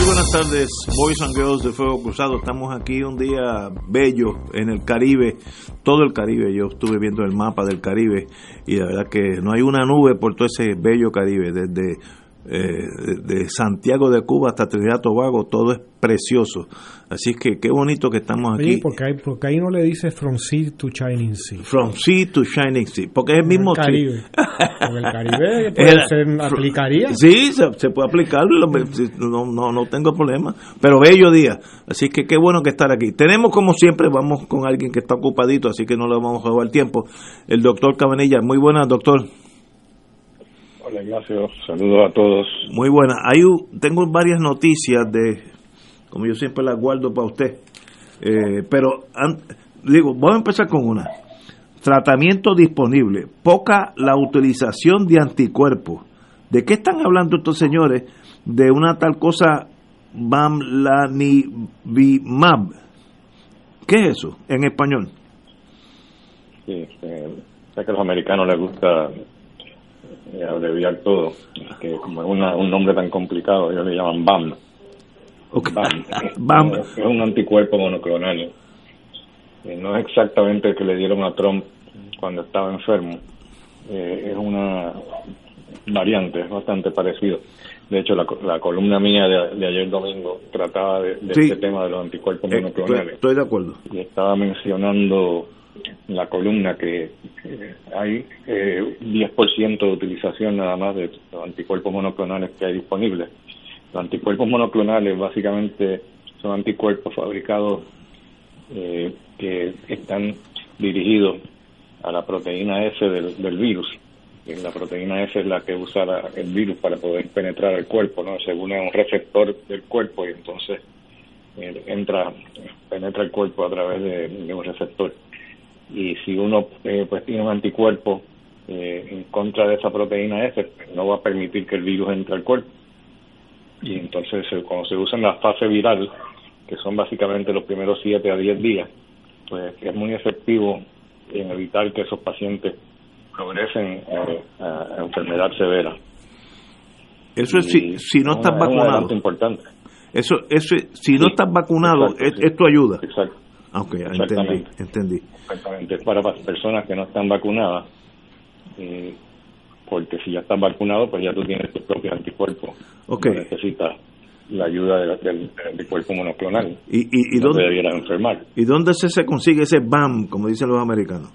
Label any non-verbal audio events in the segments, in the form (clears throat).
Muy buenas tardes, Boys and Girls de Fuego Cruzado. Estamos aquí un día bello en el Caribe, todo el Caribe. Yo estuve viendo el mapa del Caribe y la verdad que no hay una nube por todo ese bello Caribe, desde eh, de Santiago de Cuba hasta Trinidad Tobago, todo es precioso. Así que qué bonito que estamos aquí. Oye, porque, hay, porque ahí no le dice From Sea to Shining Sea. From Sea to Shining Sea, porque es el mismo el Caribe. Porque el Caribe puede ser, aplicaría. Sí, se, se puede aplicar, no, no, no tengo problema. Pero bello día. Así que qué bueno que estar aquí. Tenemos, como siempre, vamos con alguien que está ocupadito, así que no le vamos a robar tiempo. El doctor Cabanilla. Muy buenas, doctor. Hola Ignacio, saludos a todos. Muy buena. Hay, tengo varias noticias de, como yo siempre las guardo para usted, eh, pero digo, vamos a empezar con una. Tratamiento disponible, poca la utilización de anticuerpos. ¿De qué están hablando estos señores? De una tal cosa Bamlanivimab. ¿Qué es eso en español? Sí, eh, sé que a los americanos les gusta eh, abreviar todo, que como es una, un nombre tan complicado, ellos le llaman BAM. BAM. (laughs) Es, un anticuerpo monoclonal. Eh, no es exactamente el que le dieron a Trump cuando estaba enfermo. Eh, es una variante, es bastante parecido. De hecho, la, la columna mía de, ayer domingo trataba de, de este tema de los anticuerpos monoclonales. Estoy, de acuerdo. Y estaba mencionando la columna que hay eh, 10% de utilización nada más de los anticuerpos monoclonales que hay disponibles. Los anticuerpos monoclonales básicamente son anticuerpos fabricados eh, que están dirigidos a la proteína S del, virus. la proteína S es la que usa el virus para poder penetrar el cuerpo, ¿no? Se une a un receptor del cuerpo y entonces eh, entra, penetra el cuerpo a través de un receptor y si uno eh, pues tiene un anticuerpo eh, en contra de esa proteína S, pues, no va a permitir que el virus entre al cuerpo. Y entonces cuando se usa en la fase viral, que son básicamente los primeros 7 a 10 días, pues es muy efectivo en evitar que esos pacientes progresen a, enfermedad severa. Eso es si, si no estás vacunado. importante. Eso, eso, si no estás vacunado, esto ayuda. Exacto. Ah, entendí, entendí. Exactamente, para personas que no están vacunadas, eh, porque si ya están vacunados, pues ya tú tienes tus propios anticuerpos. Ok. No necesitas la ayuda del, del anticuerpo monoclonal. ¿Y, y, y no dónde, debiera enfermar. ¿Y dónde se, se consigue ese BAM, como dicen los americanos?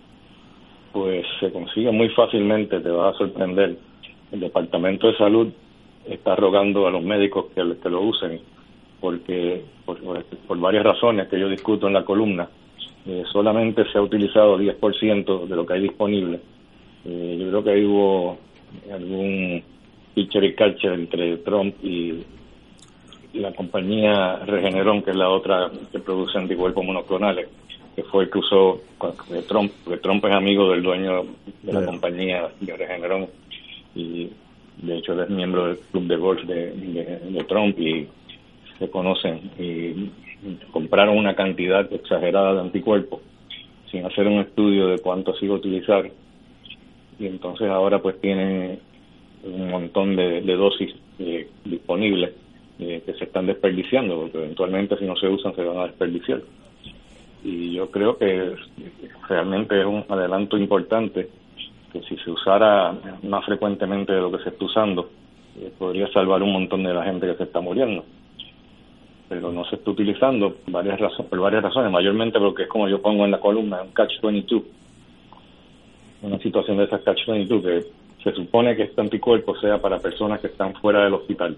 Pues se consigue muy fácilmente, te vas a sorprender. El Departamento de Salud está rogando a los médicos que, que lo usen porque por, por, varias razones que yo discuto en la columna, eh, solamente se ha utilizado 10% de lo que hay disponible. Eh, yo creo que ahí hubo algún pitcher y catcher entre Trump y la compañía Regeneron, que es la otra que produce anticuerpos monoclonales, que fue el que usó Trump, porque Trump es amigo del dueño de la compañía de Regeneron y de hecho él es miembro del club de golf de, de, de Trump y se conocen y compraron una cantidad exagerada de anticuerpos sin hacer un estudio de cuánto se iba a utilizar y entonces ahora pues tienen un montón de, dosis eh, disponibles eh, que se están desperdiciando porque eventualmente si no se usan se van a desperdiciar. Y yo creo que realmente es un adelanto importante que si se usara más frecuentemente de lo que se está usando eh, podría salvar un montón de la gente que se está muriendo. Pero no se está utilizando varias razones, por varias razones, mayormente porque es como yo pongo en la columna, un catch-22, una situación de esa catch-22 que se supone que este anticuerpo sea para personas que están fuera del hospital,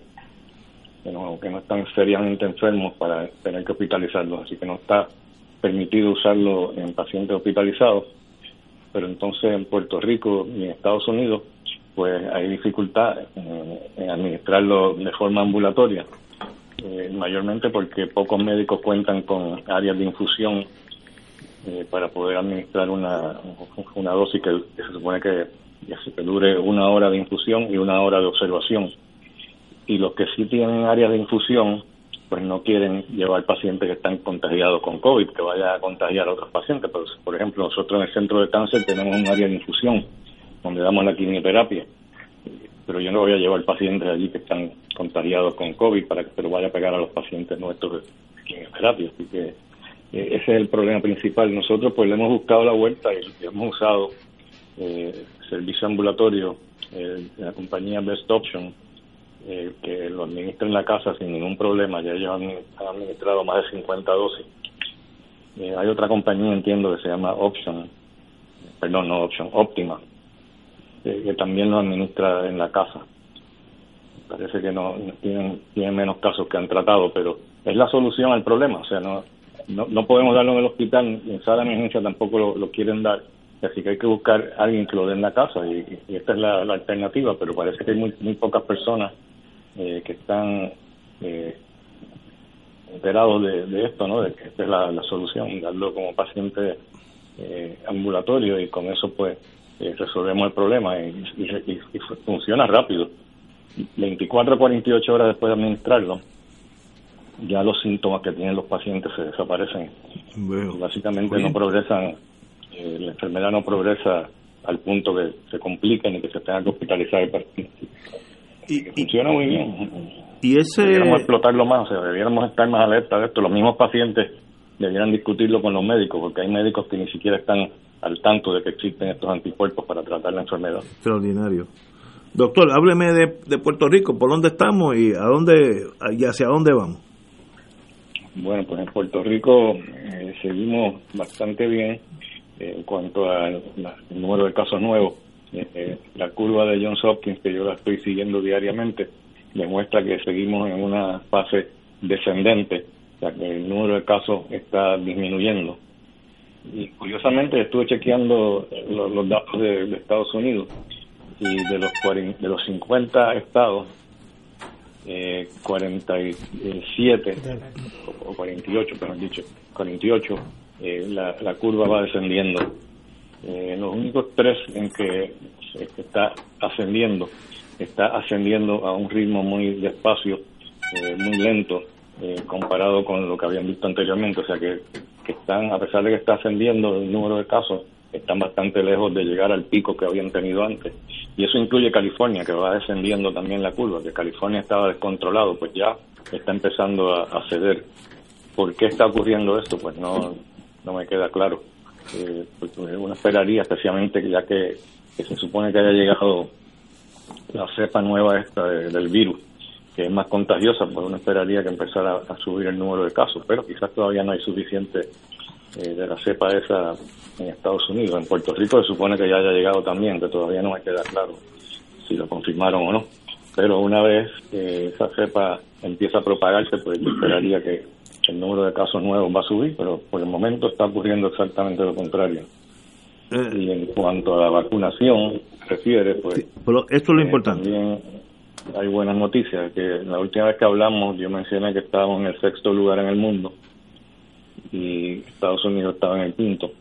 que no, que no están seriamente enfermos para tener que hospitalizarlos, así que no está permitido usarlo en pacientes hospitalizados, pero entonces en Puerto Rico y en Estados Unidos pues hay dificultad en administrarlo de forma ambulatoria eh, mayormente porque pocos médicos cuentan con áreas de infusión eh, para poder administrar una, una dosis que, se supone que, que dure una hora de infusión y una hora de observación. Y los que sí tienen áreas de infusión, pues no quieren llevar pacientes que están contagiados con COVID, que vaya a contagiar a otros pacientes. Por ejemplo, nosotros en el centro de cáncer tenemos un área de infusión donde damos la quimioterapia. Pero yo no voy a llevar pacientes allí que están contagiados con COVID para que se lo vaya a pegar a los pacientes nuestros de quimioterapia. Así que ese es el problema principal. Nosotros pues le hemos buscado la vuelta y hemos usado eh, servicio ambulatorio eh, de la compañía Best Option, eh, que lo administra en la casa sin ningún problema. Ya ellos han, administrado más de 50 dosis. hay otra compañía, entiendo, que se llama Option, perdón, no Option, Optima, que también lo administra en la casa. Parece que no, tienen, tienen menos casos que han tratado, pero es la solución al problema. O sea, no, no, no podemos darlo en el hospital, en sala de emergencia tampoco lo, quieren dar, así que hay que buscar a alguien que lo dé en la casa y, esta es la, alternativa, pero parece que hay muy, muy pocas personas eh, que están eh, enterados de, esto, ¿no? de que esta es la, solución, darlo como paciente eh, ambulatorio y con eso pues eh, resolvemos el problema y, y funciona rápido. 24 a 48 horas después de administrarlo, ya los síntomas que tienen los pacientes se desaparecen. Básicamente no progresan, eh, la enfermedad no progresa al punto que se complique ni que se tenga que hospitalizar el paciente. Y, funciona muy bien. Y ese... Deberíamos explotarlo más, o sea, deberíamos estar más alerta de esto. Los mismos pacientes debieran discutirlo con los médicos, porque hay médicos que ni siquiera están al tanto de que existen estos anticuerpos para tratar la enfermedad. Extraordinario. Doctor, hábleme de, de Puerto Rico, por dónde estamos y a dónde y hacia dónde vamos. Bueno, pues en Puerto Rico eh, seguimos bastante bien eh, en cuanto al número de casos nuevos. Eh, la curva de Johns Hopkins, que yo la estoy siguiendo diariamente, demuestra que seguimos en una fase descendente, o sea que el número de casos está disminuyendo. Y curiosamente estuve chequeando los, datos de, Estados Unidos y de los, de los 50 estados eh, 47 o 48, pero han dicho 48, eh, la, la, curva va descendiendo. Eh, los únicos tres en que está ascendiendo, está ascendiendo a un ritmo muy despacio, eh, muy lento, eh, comparado con lo que habían visto anteriormente. O sea que, que están, a pesar de que está ascendiendo el número de casos, están bastante lejos de llegar al pico que habían tenido antes. Y eso incluye California, que va descendiendo también la curva, que California estaba descontrolado, pues ya está empezando a, ceder. ¿Por qué está ocurriendo esto? Pues no, no me queda claro. Eh, pues uno esperaría, especialmente ya que, se supone que haya llegado la cepa nueva esta del virus, que es más contagiosa, pues uno esperaría que empezara a subir el número de casos, pero quizás todavía no hay suficiente eh, de la cepa esa en Estados Unidos. En Puerto Rico se supone que ya haya llegado también, que todavía no me queda claro si lo confirmaron o no. Pero una vez que esa cepa empieza a propagarse, pues yo esperaría que el número de casos nuevos va a subir, pero por el momento está ocurriendo exactamente lo contrario. Eh. y en cuanto a la vacunación refiere, pues... pero esto es lo eh, importante. También hay buenas noticias, que la última vez que hablamos yo mencioné que estábamos en el sexto lugar en el mundo y Estados Unidos estaba en el quinto.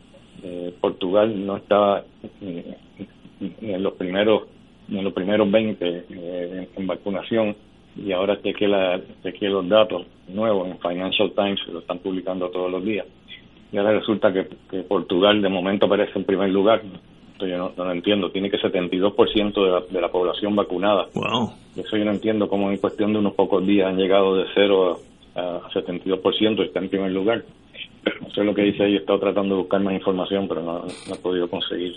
Eh, Portugal no estaba en los primeros en los primeros 20 eh, en, vacunación. Y ahora que la que los datos nuevos en Financial Times lo están publicando todos los días. Y ahora resulta que, Portugal de momento aparece en primer lugar. Entonces yo no, no lo entiendo. Tiene que 72% de la, de la población vacunada. Wow. eso yo no entiendo cómo en cuestión de unos pocos días han llegado de 0 a, a 72% y está en primer lugar no sé lo que dice ahí, he estado tratando de buscar más información, pero no, he podido conseguir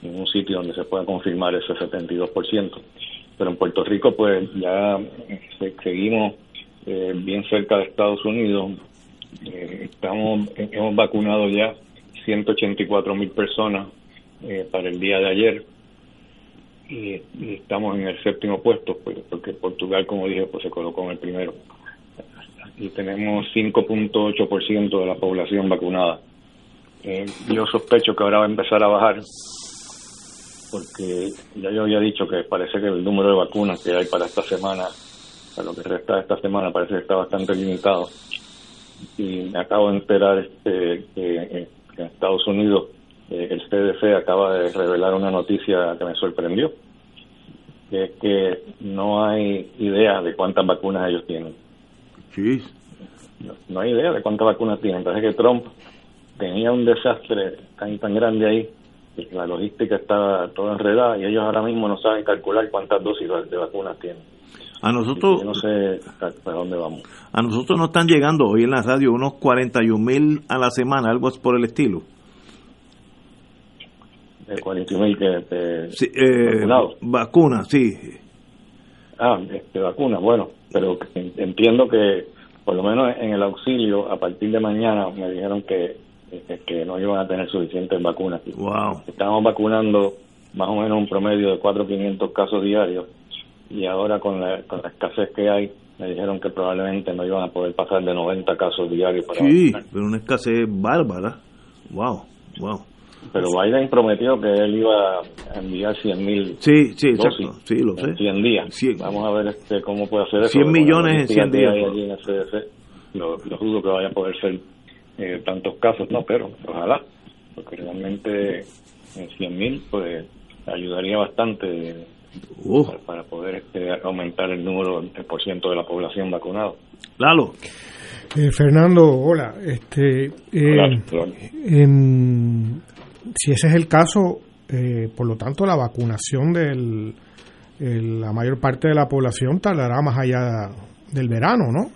ningún sitio donde se pueda confirmar ese 72%. Pero en Puerto Rico, pues ya seguimos eh, bien cerca de Estados Unidos. Eh, estamos Hemos vacunado ya 184 mil personas eh, para el día de ayer y, y, estamos en el séptimo puesto, pues, porque Portugal, como dije, pues se colocó en el primero y tenemos 5.8% de la población vacunada. Eh, yo sospecho que ahora va a empezar a bajar porque ya yo había dicho que parece que el número de vacunas que hay para esta semana, para lo que resta de esta semana, parece que está bastante limitado. Y me acabo de enterar este, que en Estados Unidos eh, el CDC acaba de revelar una noticia que me sorprendió, que es que no hay idea de cuántas vacunas ellos tienen. No, hay idea de cuántas vacunas tienen. Parece que Trump tenía un desastre tan tan grande ahí que la logística estaba toda enredada y ellos ahora mismo no saben calcular cuántas dosis de vacunas tienen. A nosotros, no sé para dónde vamos. A nosotros nos están llegando hoy en la radio unos 41 mil a la semana, algo por el estilo. De 41 mil que sí, eh, vacunas, sí. Ah, este, vacunas, bueno, pero entiendo que por lo menos en el auxilio, a partir de mañana me dijeron que, que no iban a tener suficientes vacunas. Wow. Estábamos vacunando más o menos un promedio de 4 o 500 casos diarios y ahora con la, con la escasez que hay, me dijeron que probablemente no iban a poder pasar de 90 casos diarios. Para sí, pero una escasez bárbara. Wow, wow. Pero Biden prometió que él iba a enviar 100 mil sí, sí, exacto. sí, lo sé. en 100 días. Vamos a ver este, cómo puede hacer eso. 100 millones en 100 días. Allí en el CDC. Lo, lo, dudo que vaya a poder ser eh, tantos casos, no, pero ojalá, porque realmente en 100 mil pues ayudaría bastante para, poder este, aumentar el número, el por ciento de la población vacunada. Lalo. Eh, Fernando, hola. Este, eh, si ese es el caso, eh, por lo tanto, la vacunación de la mayor parte de la población tardará más allá del verano, ¿no?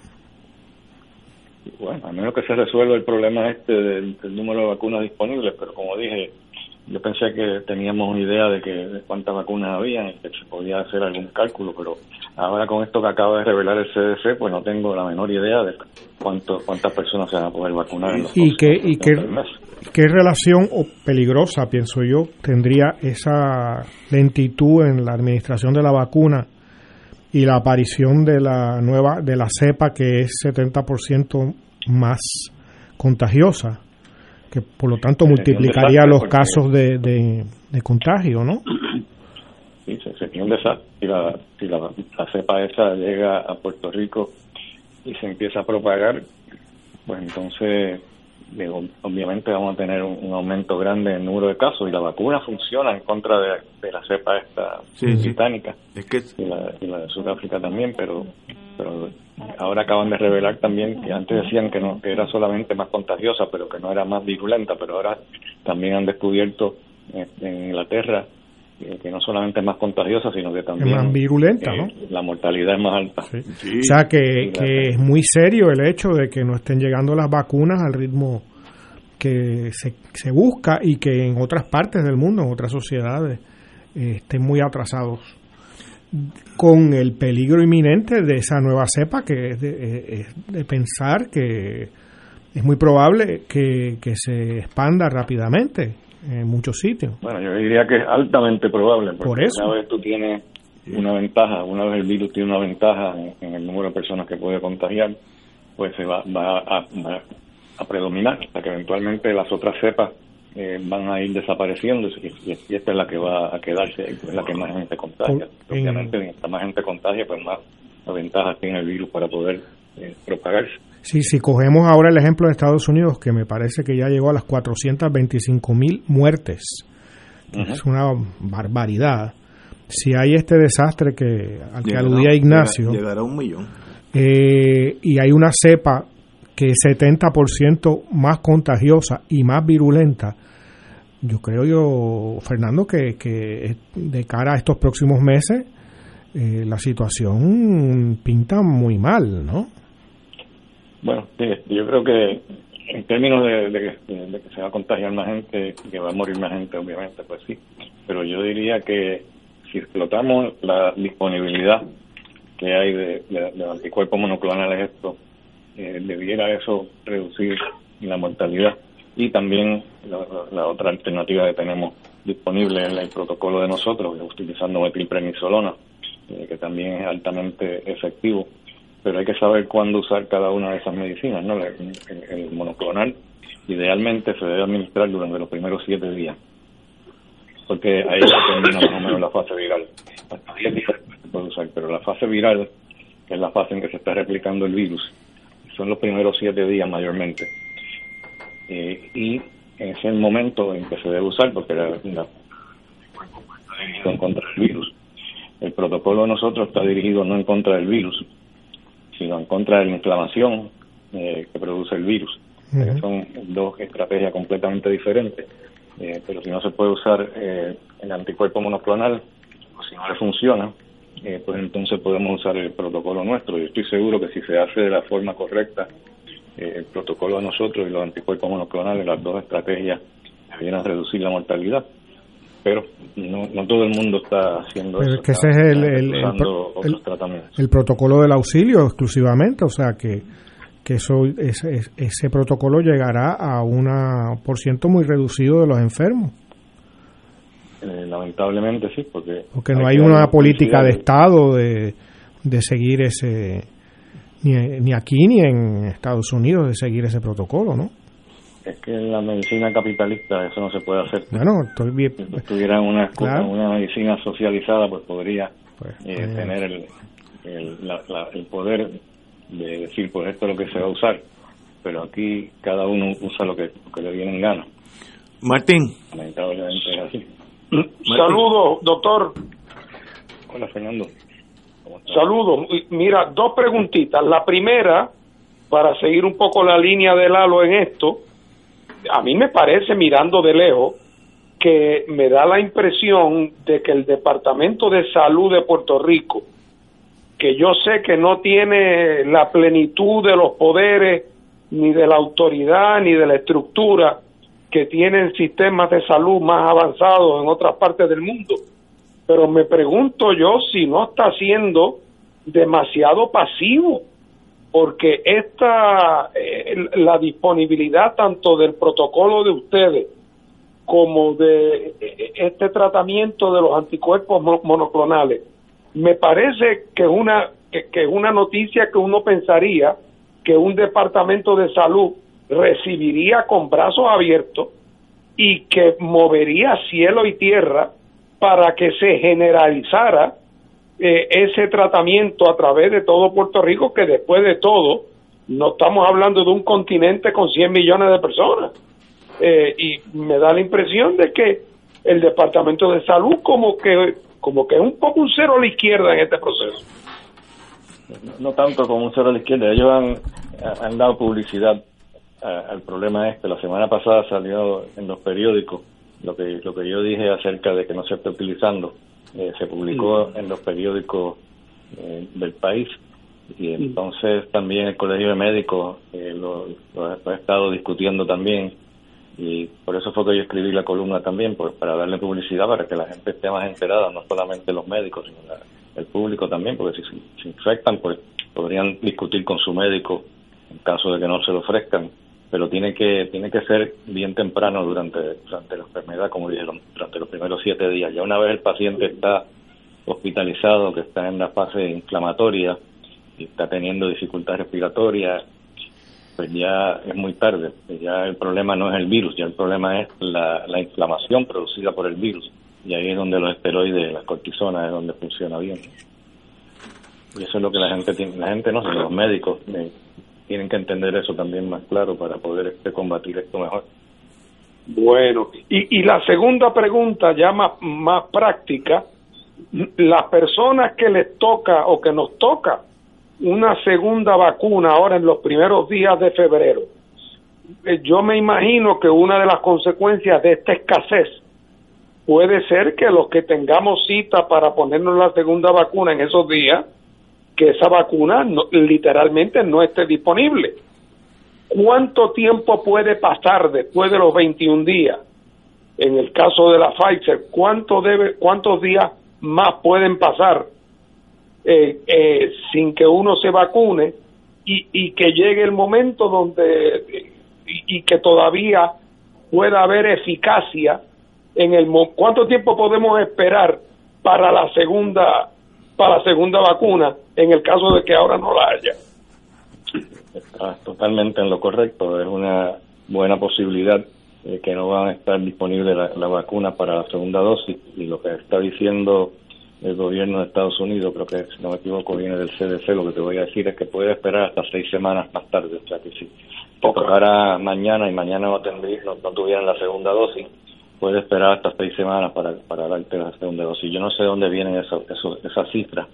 Bueno, a menos que se resuelva el problema este del número de vacunas disponibles, pero como dije, yo pensé que teníamos una idea de que cuántas vacunas había y que se podía hacer algún cálculo, pero ahora con esto que acaba de revelar el CDC, pues no tengo la menor idea de cuánto, cuántas personas se van a poder vacunar. En los ¿Y, qué, qué relación o peligrosa, pienso yo, tendría esa lentitud en la administración de la vacuna y la aparición de la nueva, de la cepa que es 70% más contagiosa? que por lo tanto multiplicaría los casos de, de, contagio, ¿no? (clears throat) Sí, sería un desastre. Si, la, si la, cepa esa llega a Puerto Rico y se empieza a propagar, pues entonces obviamente vamos a tener un, aumento grande en el número de casos y la vacuna funciona en contra de, la cepa esta británica. Es que... y, la, y la de Sudáfrica también, pero pero ahora acaban de revelar también que antes decían que no que era solamente más contagiosa pero que no era más virulenta pero ahora también han descubierto en Inglaterra que no solamente es más contagiosa sino que también es más virulenta ¿no? la mortalidad es más alta. O sea que, que es muy serio el hecho de que no estén llegando las vacunas al ritmo que se, se busca y que en otras partes del mundo en otras sociedades eh, estén muy atrasados con el peligro inminente de esa nueva cepa que es de, pensar que es muy probable que, se expanda rápidamente en muchos sitios. Bueno, yo diría que es altamente probable. Porque Por eso. Una vez tú tienes una ventaja, una vez el virus tiene una ventaja en, el número de personas que puede contagiar, pues se va, va, a, va a predominar hasta que eventualmente las otras cepas eh, van a ir desapareciendo y, esta es la que va a quedarse, es la que más gente contagia. Obviamente, mientras más gente contagia, pues más ventajas tiene el virus para poder eh, propagarse. Sí, si cogemos ahora el ejemplo de Estados Unidos, que me parece que ya llegó a las 425 mil muertes, es una barbaridad. Si hay este desastre que al que aludía Ignacio, llegará a un millón. Eh, y hay una cepa que es 70% más contagiosa y más virulenta, yo creo yo, Fernando, que, que de cara a estos próximos meses eh, la situación pinta muy mal, ¿no? Bueno, yo creo que en términos de, que, se va a contagiar más gente, que va a morir más gente, obviamente, pues sí. Pero yo diría que si explotamos la disponibilidad que hay de, de anticuerpos monoclonales estos, eh, debiera eso reducir la mortalidad y también la, otra alternativa que tenemos disponible es el protocolo de nosotros, utilizando metilprednisolona, eh, que también es altamente efectivo, pero hay que saber cuándo usar cada una de esas medicinas, ¿no? El, monoclonal idealmente se debe administrar durante los primeros siete días, porque ahí termina más o menos la fase viral. Hasta 10 días se puede usar, pero la fase viral, que es la fase en que se está replicando el virus, son los primeros siete días mayormente. Eh, y en ese momento en que se debe usar, porque la, la en contra del virus. El protocolo de nosotros está dirigido no en contra del virus, sino en contra de la inflamación eh, que produce el virus. Son dos estrategias completamente diferentes, eh, pero si no se puede usar eh, el anticuerpo monoclonal, o si no le funciona, pues entonces podemos usar el protocolo nuestro. Yo estoy seguro que si se hace de la forma correcta, el protocolo de nosotros y los anticuerpos monoclonales, las dos estrategias, vienen a reducir la mortalidad pero no, no todo el mundo está haciendo eso. Que ese es el, el, el, protocolo del auxilio exclusivamente, o sea que, que eso ese, ese protocolo llegará a un por ciento muy reducido de los enfermos. Eh, lamentablemente sí, porque... Porque no hay, una política de Estado de, de seguir ese... Ni, ni aquí ni en Estados Unidos de seguir ese protocolo, ¿no? Es que en la medicina capitalista eso no se puede hacer. Bueno, estoy bien. Si tuviera una, una medicina socializada, pues podría pues, eh, pues, tener el, el, poder de decir, pues esto es lo que se va a usar. Pero aquí cada uno usa lo que, le viene en gana. Martín. Lamentablemente es así. Saludos, doctor. Hola, Fernando. Saludos. Mira, dos preguntitas. La primera, para seguir un poco la línea de Lalo en esto, a mí me parece, mirando de lejos, que me da la impresión de que el Departamento de Salud de Puerto Rico, que yo sé que no tiene la plenitud de los poderes, ni de la autoridad, ni de la estructura que tienen sistemas de salud más avanzados en otras partes del mundo, pero me pregunto yo si no está siendo demasiado pasivo porque esta eh, la disponibilidad tanto del protocolo de ustedes como de eh, este tratamiento de los anticuerpos monoclonales me parece que es una que, es una noticia que uno pensaría que un departamento de salud recibiría con brazos abiertos y que movería cielo y tierra para que se generalizara eh, ese tratamiento a través de todo Puerto Rico, que después de todo, no estamos hablando de un continente con 100 millones de personas. Eh, y me da la impresión de que el Departamento de Salud como que como que es un poco un cero a la izquierda en este proceso. No tanto como un cero a la izquierda, ellos han, han dado publicidad al problema este. La semana pasada salió en los periódicos lo que, lo que yo dije acerca de que no se está utilizando eh, se publicó en los periódicos eh, del país. Y entonces también el Colegio de Médicos eh, lo, ha estado discutiendo también. Y por eso fue que yo escribí la columna también, pues para darle publicidad, para que la gente esté más enterada, no solamente los médicos, sino el público también, porque si se infectan, pues podrían discutir con su médico en caso de que no se lo ofrezcan pero tiene que tiene que ser bien temprano durante durante la enfermedad, como dijeron, durante los primeros siete días. Ya una vez el paciente está hospitalizado, que está en la fase inflamatoria y está teniendo dificultad respiratoria, pues ya es muy tarde. Ya el problema no es el virus, ya el problema es la, la inflamación producida por el virus. Y ahí es donde los esteroides, la cortisona, es donde funciona bien. Y eso es lo que la gente tiene, la gente no, los médicos eh, tienen que entender eso también más claro para poder este, combatir esto mejor. Bueno, y, y la segunda pregunta ya más, más práctica, las personas que les toca o que nos toca una segunda vacuna ahora en los primeros días de febrero, eh, yo me imagino que una de las consecuencias de esta escasez puede ser que los que tengamos cita para ponernos la segunda vacuna en esos días, que esa vacuna literalmente no esté disponible. ¿Cuánto tiempo puede pasar después de los 21 días? En el caso de la Pfizer, ¿cuánto debe, ¿cuántos días más pueden pasar eh, eh, sin que uno se vacune y, y, que llegue el momento donde y, que todavía pueda haber eficacia en el cuánto tiempo podemos esperar para la segunda para la segunda vacuna en el caso de que ahora no la haya. Está totalmente en lo correcto, es una buena posibilidad eh, que no van a estar disponibles la, vacuna para la segunda dosis. Y lo que está diciendo el gobierno de Estados Unidos, creo que si no me equivoco viene del CDC, lo que te voy a decir es que puede esperar hasta seis semanas más tarde, o sea que si, mañana y mañana no, tendría, no, tuvieran la segunda dosis, puede esperar hasta seis semanas para, para darte la segunda dosis. Yo no sé dónde vienen eso, eso, esas cifras,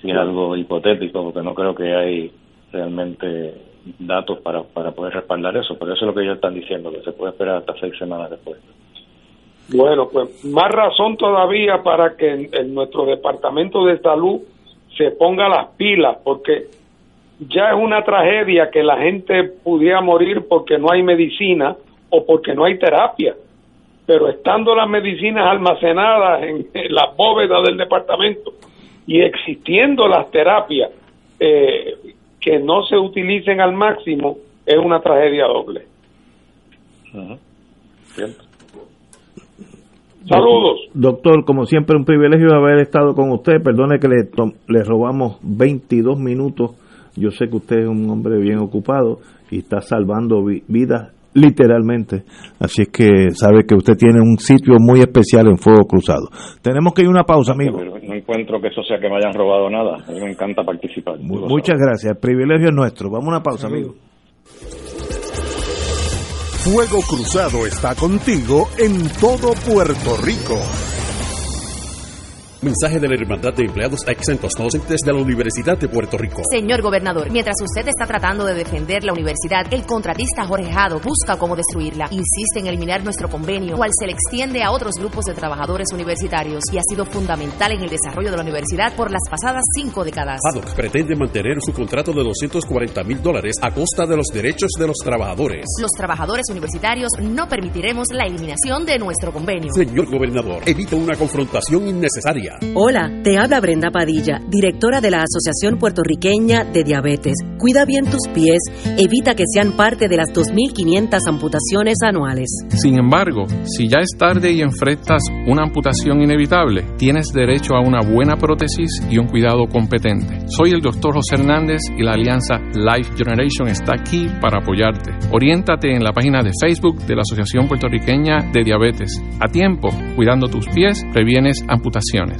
si es algo hipotético, porque no creo que hay realmente datos para, para poder respaldar eso, pero eso es lo que ellos están diciendo, que se puede esperar hasta seis semanas después. Bueno, pues más razón todavía para que en, nuestro departamento de salud se ponga las pilas, porque ya es una tragedia que la gente pudiera morir porque no hay medicina o porque no hay terapia. Pero estando las medicinas almacenadas en, las bóvedas del departamento y existiendo las terapias eh, que no se utilicen al máximo, es una tragedia doble. Saludos. Doctor, como siempre, un privilegio haber estado con usted. Perdone que le, le robamos 22 minutos. Yo sé que usted es un hombre bien ocupado y está salvando vidas literalmente. Así es que sabe que usted tiene un sitio muy especial en Fuego Cruzado. Tenemos que ir a una pausa, amigo. No encuentro que eso sea que me hayan robado nada. A mí me encanta participar. Muchas gracias. El privilegio es nuestro. Vamos a una pausa, amigo. Fuego Cruzado está contigo en todo Puerto Rico. Mensaje de la Hermandad de Empleados Exentos Docentes de la Universidad de Puerto Rico. Señor gobernador, mientras usted está tratando de defender la universidad, el contratista Jorge Jado busca cómo destruirla. Insiste en eliminar nuestro convenio, cual se le extiende a otros grupos de trabajadores universitarios y ha sido fundamental en el desarrollo de la universidad por las pasadas cinco décadas. Jado pretende mantener su contrato de 240 mil dólares a costa de los derechos de los trabajadores. Los trabajadores universitarios no permitiremos la eliminación de nuestro convenio. Señor gobernador, evita una confrontación innecesaria. Hola, te habla Brenda Padilla, directora de la Asociación Puertorriqueña de Diabetes. Cuida bien tus pies, evita que sean parte de las 2.500 amputaciones anuales. Sin embargo, si ya es tarde y enfrentas una amputación inevitable, tienes derecho a una buena prótesis y un cuidado competente. Soy el doctor José Hernández y la alianza Life Generation está aquí para apoyarte. Oriéntate en la página de Facebook de la Asociación Puertorriqueña de Diabetes. A tiempo, cuidando tus pies, previenes amputaciones.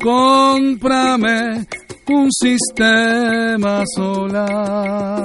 Cómprame un sistema solar.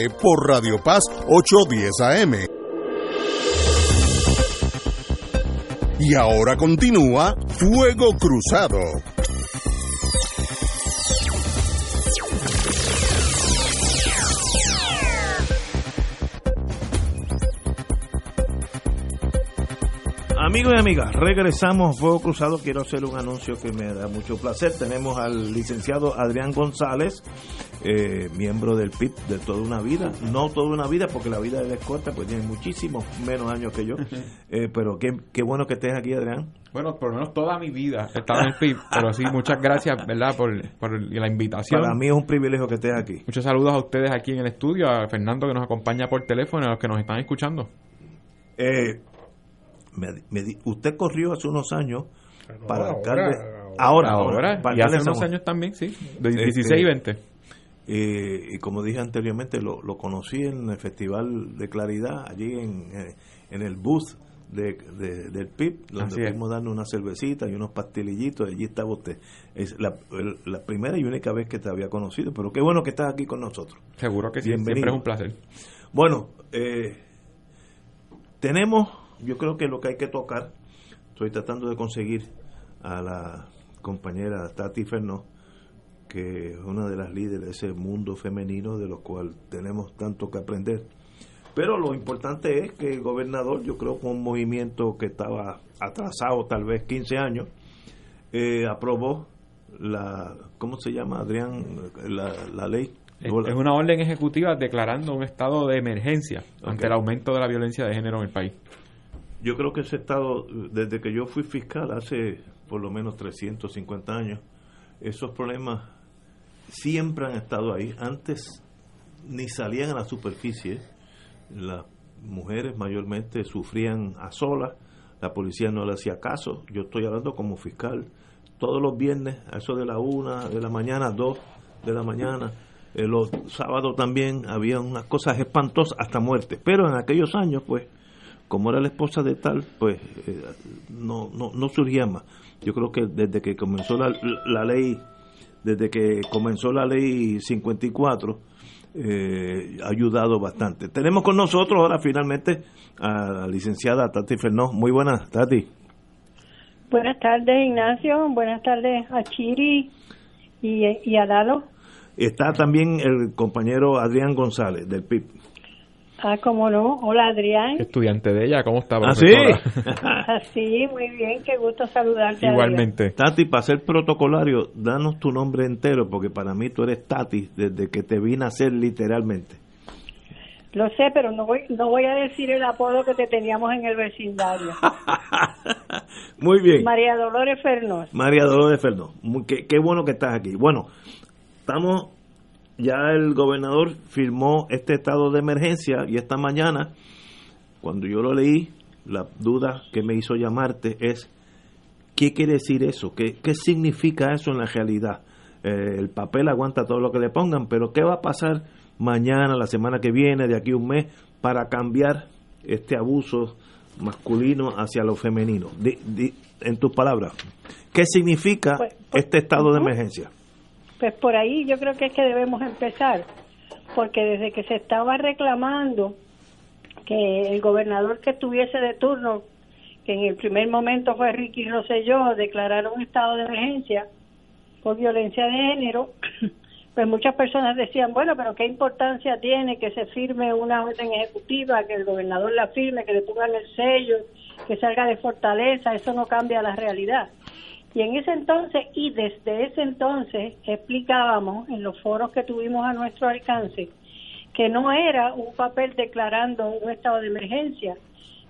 por Radio Paz 810 AM. Y ahora continúa Fuego Cruzado. Amigos y amigas, regresamos Fuego Cruzado. Quiero hacer un anuncio que me da mucho placer. Tenemos al licenciado Adrián González, eh, miembro del PIB de toda una vida. No toda una vida, porque la vida de él es corta, pues tiene muchísimos menos años que yo. Eh, pero qué, qué bueno que estés aquí, Adrián. Bueno, por lo menos toda mi vida he estado en el PIB, pero sí, muchas gracias, ¿verdad?, por, por, la invitación. Para mí es un privilegio que estés aquí. Muchos saludos a ustedes aquí en el estudio, a Fernando que nos acompaña por teléfono a los que nos están escuchando. Eh, usted corrió hace unos años para alcalde. Ahora, ahora, y hace unos años también, sí, de 16 este, y 20. Eh, y como dije anteriormente, lo, conocí en el Festival de Claridad, allí en, eh, en el bus de, del PIB, donde fuimos dando una cervecita y unos pastelillitos, allí estaba usted. Es la, la, primera y única vez que te había conocido, pero qué bueno que estás aquí con nosotros. Seguro que sí, siempre es un placer. Bueno, eh, tenemos yo creo que lo que hay que tocar, estoy tratando de conseguir a la compañera Tati Fernó, que es una de las líderes de ese mundo femenino de lo cual tenemos tanto que aprender. Pero lo importante es que el gobernador, yo creo que un movimiento que estaba atrasado tal vez 15 años, eh, aprobó la, ¿cómo se llama, Adrián? La, la ley. Es, es una orden ejecutiva declarando un estado de emergencia ante el aumento de la violencia de género en el país. Yo creo que ese estado, desde que yo fui fiscal hace por lo menos 350 años, esos problemas siempre han estado ahí. Antes ni salían a la superficie. Las mujeres mayormente sufrían a solas, la policía no le hacía caso. Yo estoy hablando como fiscal. Todos los viernes, a eso de la una de la mañana, dos de la mañana, eh, los sábados también había unas cosas espantosas, hasta muerte. Pero en aquellos años, pues, como era la esposa de tal, pues eh, no, no, no surgía más. Yo creo que desde que comenzó la, la ley, desde que comenzó la ley 54, eh, ha ayudado bastante. Tenemos con nosotros ahora finalmente a la licenciada Tati Fernó. Muy buenas, Tati. Buenas tardes, Ignacio. Buenas tardes a Chiri y, y a Lalo. Está también el compañero Adrián González del PIB. Ah, cómo no. Hola, Adrián. Estudiante de ella, ¿cómo está? ¿Ah, sí? (laughs) Así, muy bien, qué gusto saludarte. Igualmente. Tati, para ser protocolario, danos tu nombre entero, porque para mí tú eres Tati desde que te vine a hacer literalmente. Lo sé, pero no voy, no voy a decir el apodo que te teníamos en el vecindario. (laughs) Muy bien. María Dolores Fernós. María Dolores Fernós. Qué, qué bueno que estás aquí. Bueno, estamos ya el gobernador firmó este estado de emergencia y esta mañana, cuando yo lo leí, la duda que me hizo llamarte es, ¿qué quiere decir eso? ¿Qué, qué significa eso en la realidad? Eh, el papel aguanta todo lo que le pongan, pero ¿qué va a pasar mañana, la semana que viene, de aquí a un mes, para cambiar este abuso masculino hacia lo femenino? Di, di, en tus palabras, ¿qué significa Pues, pues, este estado de emergencia? Pues por ahí yo creo que es que debemos empezar, porque desde que se estaba reclamando que el gobernador que estuviese de turno, que en el primer momento fue Ricky Rosselló, declararon un estado de emergencia por violencia de género, (clears throat) pues muchas personas decían, bueno, pero qué importancia tiene que se firme una orden ejecutiva, que el gobernador la firme, que le pongan el sello, que salga de fortaleza, eso no cambia la realidad. Y en ese entonces, y desde ese entonces, explicábamos en los foros que tuvimos a nuestro alcance que no era un papel declarando un estado de emergencia,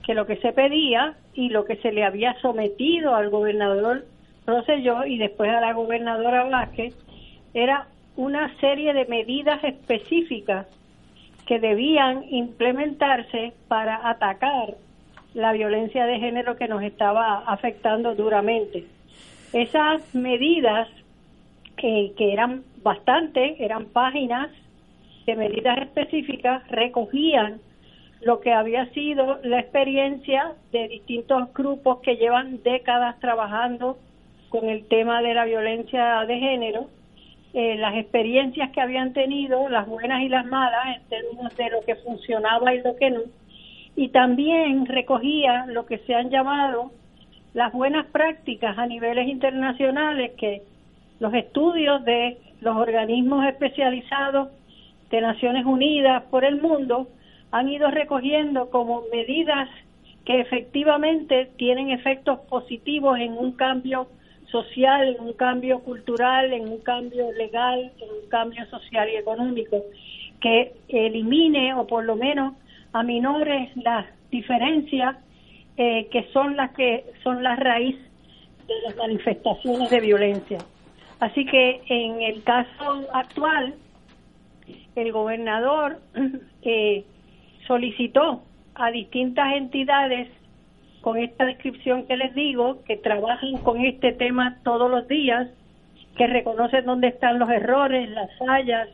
que lo que se pedía y lo que se le había sometido al gobernador Rosselló y después a la gobernadora Vázquez era una serie de medidas específicas que debían implementarse para atacar la violencia de género que nos estaba afectando duramente. Esas medidas, que eran bastantes, eran páginas de medidas específicas, recogían lo que había sido la experiencia de distintos grupos que llevan décadas trabajando con el tema de la violencia de género, eh, las experiencias que habían tenido, las buenas y las malas, en términos de lo que funcionaba y lo que no, y también recogía lo que se han llamado las buenas prácticas a niveles internacionales que los estudios de los organismos especializados de Naciones Unidas por el mundo han ido recogiendo como medidas que efectivamente tienen efectos positivos en un cambio social, en un cambio cultural, en un cambio legal, en un cambio social y económico, que elimine o por lo menos aminore las diferencias eh, que son las que son la raíz de las manifestaciones de violencia. Así que en el caso actual, el gobernador (clears throat) eh, solicitó a distintas entidades con esta descripción que les digo, que trabajan con este tema todos los días, que reconocen dónde están los errores, las fallas,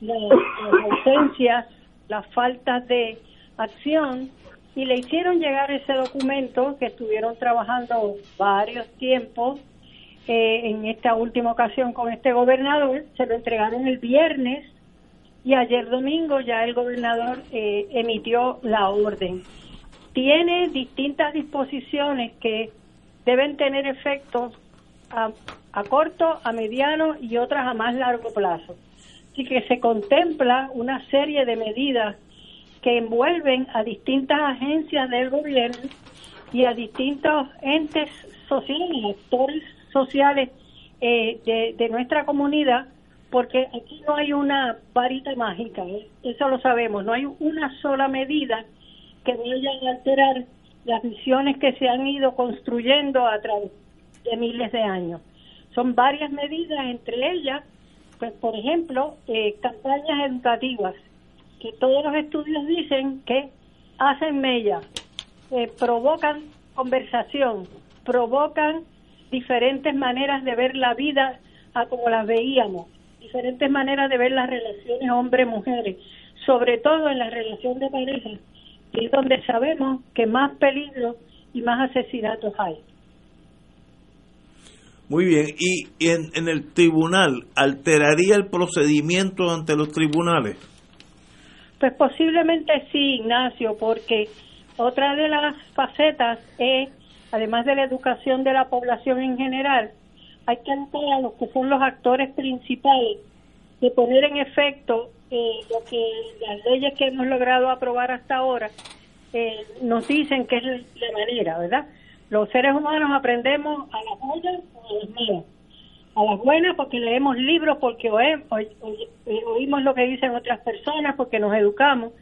las, las ausencias, las faltas de acción, y le hicieron llegar ese documento que estuvieron trabajando varios tiempos eh, en esta última ocasión con este gobernador, se lo entregaron el viernes y ayer domingo ya el gobernador eh, emitió la orden. Tiene distintas disposiciones que deben tener efectos a, a corto, a mediano y otras a más largo plazo. Así que se contempla una serie de medidas que envuelven a distintas agencias del gobierno y a distintos entes sociales, actores sociales eh, de, nuestra comunidad, porque aquí no hay una varita mágica, ¿eh? eso lo sabemos, no hay una sola medida que vaya a alterar las visiones que se han ido construyendo a través de miles de años. Son varias medidas, entre ellas, pues por ejemplo, eh, campañas educativas, que todos los estudios dicen que hacen mella, provocan conversación, provocan diferentes maneras de ver la vida a como las veíamos, diferentes maneras de ver las relaciones hombre-mujeres, sobre todo en la relación de pareja, que es donde sabemos que más peligro y más asesinatos hay. Muy bien, y, en, en el tribunal, ¿alteraría el procedimiento ante los tribunales? Pues posiblemente sí, Ignacio, porque otra de las facetas es, además de la educación de la población en general, hay que entrar a los que son los actores principales de poner en efecto eh, lo que las leyes que hemos logrado aprobar hasta ahora eh, nos dicen que es la manera, ¿verdad? Los seres humanos aprendemos a las buenas o a las malas. A las buenas porque leemos libros, porque oímos lo que dicen otras personas, porque nos educamos.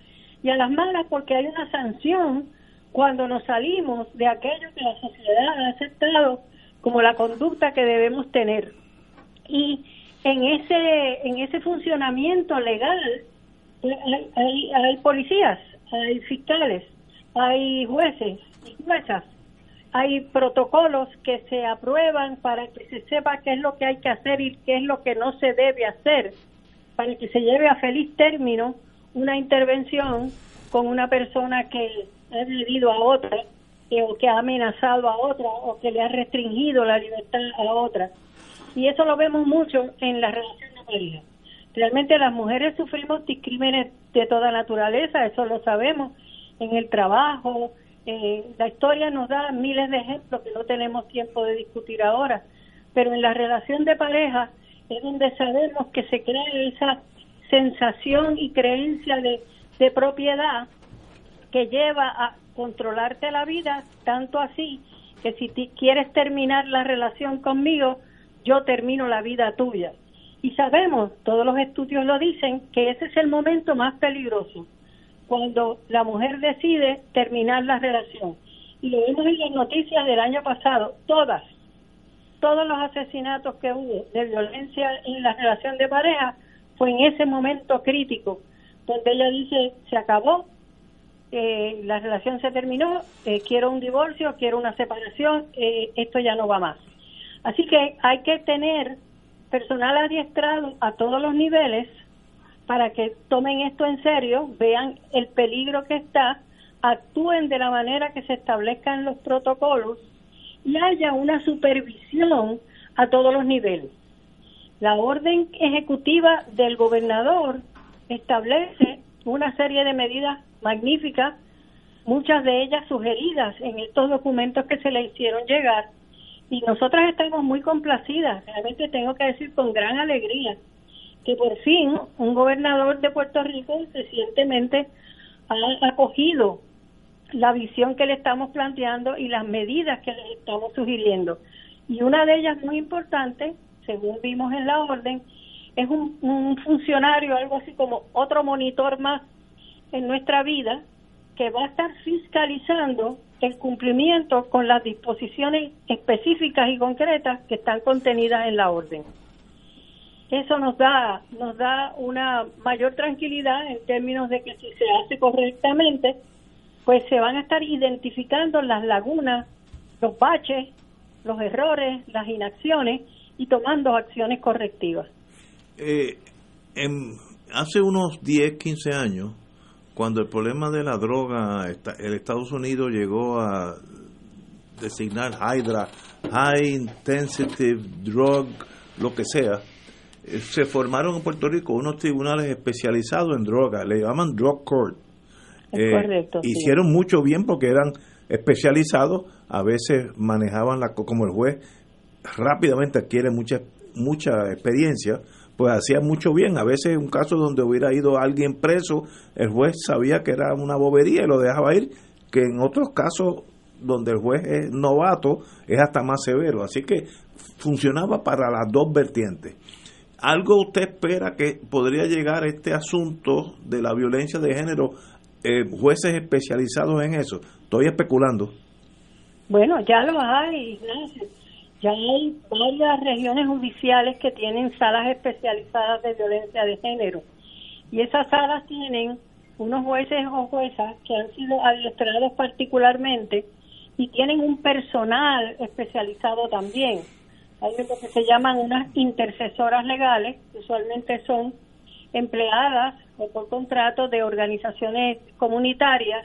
Y a las malas porque hay una sanción cuando nos salimos de aquello que la sociedad ha aceptado como la conducta que debemos tener. Y en ese, en ese funcionamiento legal pues, hay, hay policías, hay fiscales, hay jueces y juezas hay protocolos que se aprueban para que se sepa qué es lo que hay que hacer y qué es lo que no se debe hacer, para que se lleve a feliz término una intervención con una persona que ha agredido a otra o que ha amenazado a otra o que le ha restringido la libertad a otra. Y eso lo vemos mucho en la relación de pareja. Realmente las mujeres sufrimos crímenes de toda naturaleza, eso lo sabemos, en el trabajo, eh, la historia nos da miles de ejemplos que no tenemos tiempo de discutir ahora, pero en la relación de pareja es donde sabemos que se crea esa sensación y creencia de, de propiedad que lleva a controlarte la vida, tanto así que si quieres terminar la relación conmigo, yo termino la vida tuya. Y sabemos, todos los estudios lo dicen, que ese es el momento más peligroso cuando la mujer decide terminar la relación. Y lo vimos en las noticias del año pasado, todas, todos los asesinatos que hubo de violencia en la relación de pareja fue en ese momento crítico, donde ella dice, se acabó, eh, la relación se terminó, eh, quiero un divorcio, quiero una separación, eh, esto ya no va más. Así que hay que tener personal adiestrado a todos los niveles para que tomen esto en serio, vean el peligro que está, actúen de la manera que se establezcan los protocolos y haya una supervisión a todos los niveles. La orden ejecutiva del gobernador establece una serie de medidas magníficas, muchas de ellas sugeridas en estos documentos que se le hicieron llegar, y nosotras estamos muy complacidas, realmente tengo que decir con gran alegría, que por fin un gobernador de Puerto Rico recientemente ha acogido la visión que le estamos planteando y las medidas que le estamos sugiriendo. Y una de ellas muy importante, según vimos en la orden, es un, un funcionario, algo así como otro monitor más en nuestra vida, que va a estar fiscalizando el cumplimiento con las disposiciones específicas y concretas que están contenidas en la orden eso nos da nos da una mayor tranquilidad en términos de que si se hace correctamente pues se van a estar identificando las lagunas los baches los errores las inacciones y tomando acciones correctivas. Eh, en, hace unos 10 15 años cuando el problema de la droga el Estados Unidos llegó a designar Hydra High Intensity Drug lo que sea se formaron en Puerto Rico unos tribunales especializados en drogas, le llaman drug court. Eh, correcto, hicieron mucho bien porque eran especializados, a veces manejaban la como el juez rápidamente adquiere mucha mucha experiencia, pues hacía mucho bien. A veces un caso donde hubiera ido alguien preso, el juez sabía que era una bobería y lo dejaba ir, que en otros casos donde el juez es novato es hasta más severo. Así que funcionaba para las dos vertientes. ¿Algo usted espera que podría llegar este asunto de la violencia de género, eh, jueces especializados en eso? Estoy especulando. Bueno, ya lo hay, Ya hay varias regiones judiciales que tienen salas especializadas de violencia de género. Y esas salas tienen unos jueces o juezas que han sido adiestrados particularmente y tienen un personal especializado también hay lo que se llaman unas intercesoras legales, usualmente son empleadas o por contrato de organizaciones comunitarias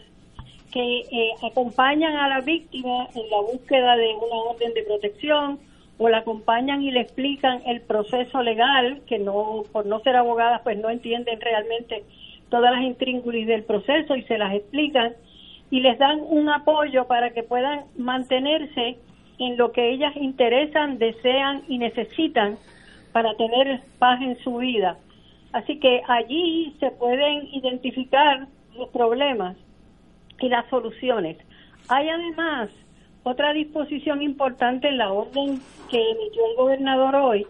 que eh, acompañan a la víctima en la búsqueda de una orden de protección o la acompañan y le explican el proceso legal, que no por no ser abogadas pues no entienden realmente todas las intríngulis del proceso y se las explican y les dan un apoyo para que puedan mantenerse en lo que ellas interesan, desean y necesitan para tener paz en su vida. Así que allí se pueden identificar los problemas y las soluciones. Hay además otra disposición importante en la orden que emitió el gobernador hoy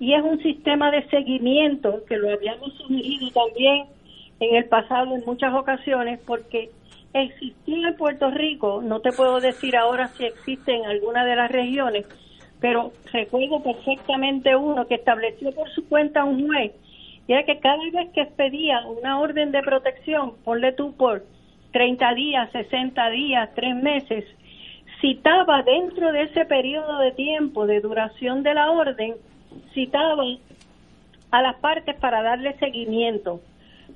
y es un sistema de seguimiento que lo habíamos sugerido también en el pasado en muchas ocasiones porque existía en Puerto Rico, no te puedo decir ahora si existe en alguna de las regiones, pero recuerdo perfectamente uno que estableció por su cuenta un juez, y era que cada vez que expedía una orden de protección, ponle tú por 30 días, 60 días, 3 meses, citaba dentro de ese periodo de tiempo de duración de la orden, citaba a las partes para darle seguimiento,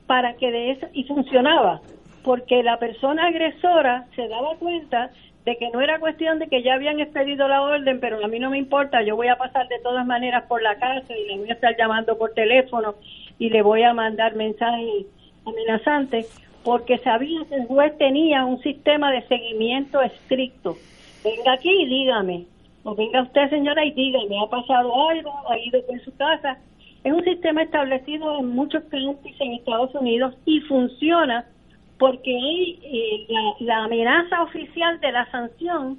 para que de eso, y funcionaba, porque la persona agresora se daba cuenta de que no era cuestión de que ya habían expedido la orden, pero a mí no me importa, yo voy a pasar de todas maneras por la casa y le voy a estar llamando por teléfono y le voy a mandar mensajes amenazantes, porque sabía que el juez tenía un sistema de seguimiento estricto. Venga aquí y dígame, o venga usted señora y dígame, ha pasado algo, ha ido por su casa. Es un sistema establecido en muchos países en Estados Unidos y funciona porque eh, la, amenaza oficial de la sanción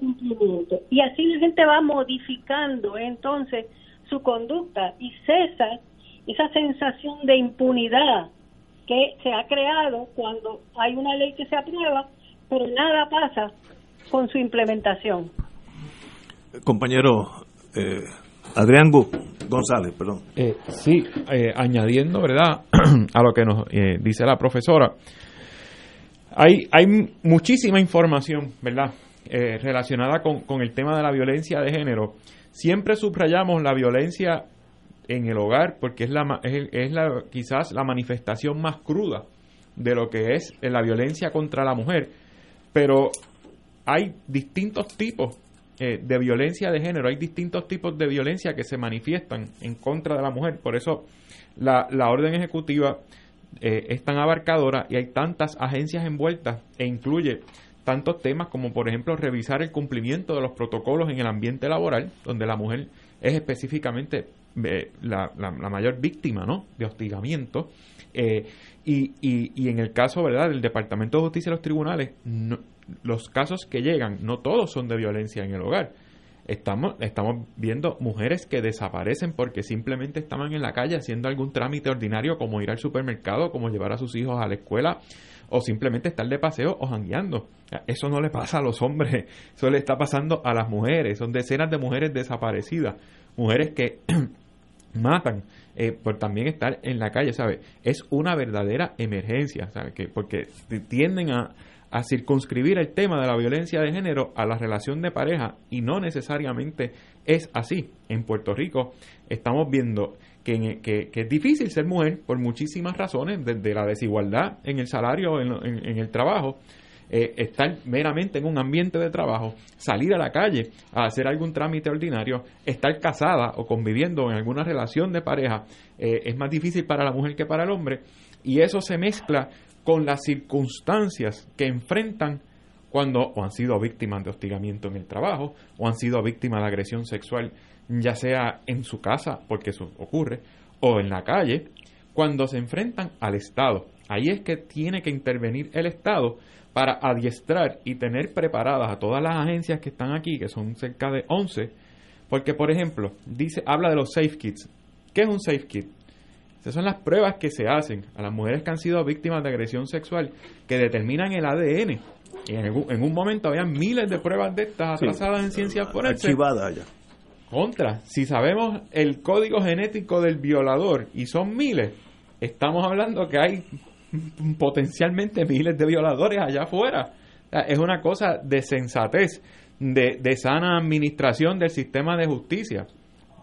cumplimiento. Y así la gente va modificando entonces su conducta y cesa esa sensación de impunidad que se ha creado cuando hay una ley que se aprueba pero nada pasa con su implementación. Compañero eh, Adrián González, perdón. Eh, sí, eh, añadiendo, ¿verdad?, (clears throat) a lo que nos eh, dice la profesora, hay, hay muchísima información, ¿verdad?, relacionada con, con el tema de la violencia de género. Siempre subrayamos la violencia en el hogar porque es, la, es, es la, quizás la manifestación más cruda de lo que es la violencia contra la mujer, pero hay distintos tipos eh, de violencia de género. Hay distintos tipos de violencia que se manifiestan en contra de la mujer. Por eso la, la orden ejecutiva eh, es tan abarcadora y hay tantas agencias envueltas e incluye tantos temas como por ejemplo revisar el cumplimiento de los protocolos en el ambiente laboral, donde la mujer es específicamente eh, la, la, mayor víctima ¿no? de hostigamiento. y, y, y, en el caso verdad del Departamento de Justicia y los tribunales, no, los casos que llegan, no todos son de violencia en el hogar. Estamos, estamos viendo mujeres que desaparecen porque simplemente estaban en la calle haciendo algún trámite ordinario como ir al supermercado, como llevar a sus hijos a la escuela o simplemente estar de paseo o jangueando. Eso no le pasa a los hombres, (laughs) eso le está pasando a las mujeres. Son decenas de mujeres desaparecidas, mujeres que (clears throat) matan eh, por también estar en la calle, ¿sabe? Es una verdadera emergencia, ¿sabe? Que porque tienden a, a circunscribir el tema de la violencia de género a la relación de pareja y no necesariamente es así. En Puerto Rico estamos viendo que, que, es difícil ser mujer por muchísimas razones, desde la desigualdad en el salario, en, en, el trabajo, eh, estar meramente en un ambiente de trabajo, salir a la calle a hacer algún trámite ordinario, estar casada o conviviendo en alguna relación de pareja, eh, es más difícil para la mujer que para el hombre y eso se mezcla con las circunstancias que enfrentan cuando o han sido víctimas de hostigamiento en el trabajo o han sido víctimas de agresión sexual, ya sea en su casa, porque eso ocurre, o en la calle, cuando se enfrentan al Estado. Ahí es que tiene que intervenir el Estado para adiestrar y tener preparadas a todas las agencias que están aquí, que son cerca de 11, porque por ejemplo, dice habla de los safe kits. ¿Qué es un safe kit? Esas son las pruebas que se hacen a las mujeres que han sido víctimas de agresión sexual que determinan el ADN. Y en, un momento había miles de pruebas de estas atrasadas en ciencias forenses. Archivadas ya. Contra, si sabemos el código genético del violador y son miles, estamos hablando que hay (laughs) potencialmente miles de violadores allá afuera. es una cosa de sensatez, de, de sana administración del sistema de justicia.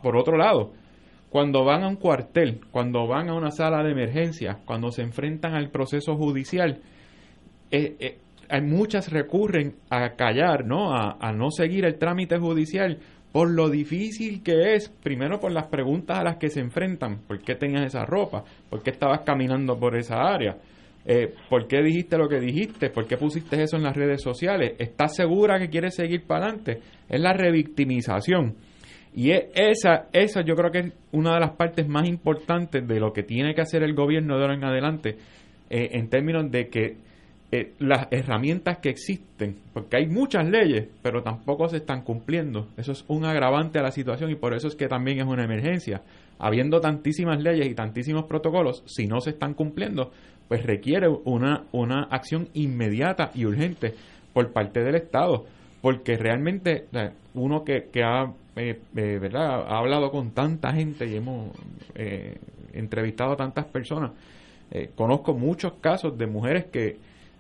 Por otro lado, cuando van a un cuartel, cuando van a una sala de emergencia, cuando se enfrentan al proceso judicial, eh, eh, hay muchas recurren a callar, ¿no? A, no seguir el trámite judicial por lo difícil que es, primero por las preguntas a las que se enfrentan, ¿por qué tenías esa ropa? ¿Por qué estabas caminando por esa área? Eh, ¿Por qué dijiste lo que dijiste? ¿Por qué pusiste eso en las redes sociales? ¿Estás segura que quieres seguir para adelante? Es la revictimización. Y esa, esa yo creo que es una de las partes más importantes de lo que tiene que hacer el gobierno de ahora en adelante, eh, en términos de que eh, las herramientas que existen, porque hay muchas leyes, pero tampoco se están cumpliendo. Eso es un agravante a la situación y por eso es que también es una emergencia. Habiendo tantísimas leyes y tantísimos protocolos, si no se están cumpliendo, pues requiere una, una acción inmediata y urgente por parte del Estado, porque realmente uno que, que ha, eh, eh, ¿verdad? ha hablado con tanta gente y hemos entrevistado a tantas personas, conozco muchos casos de mujeres que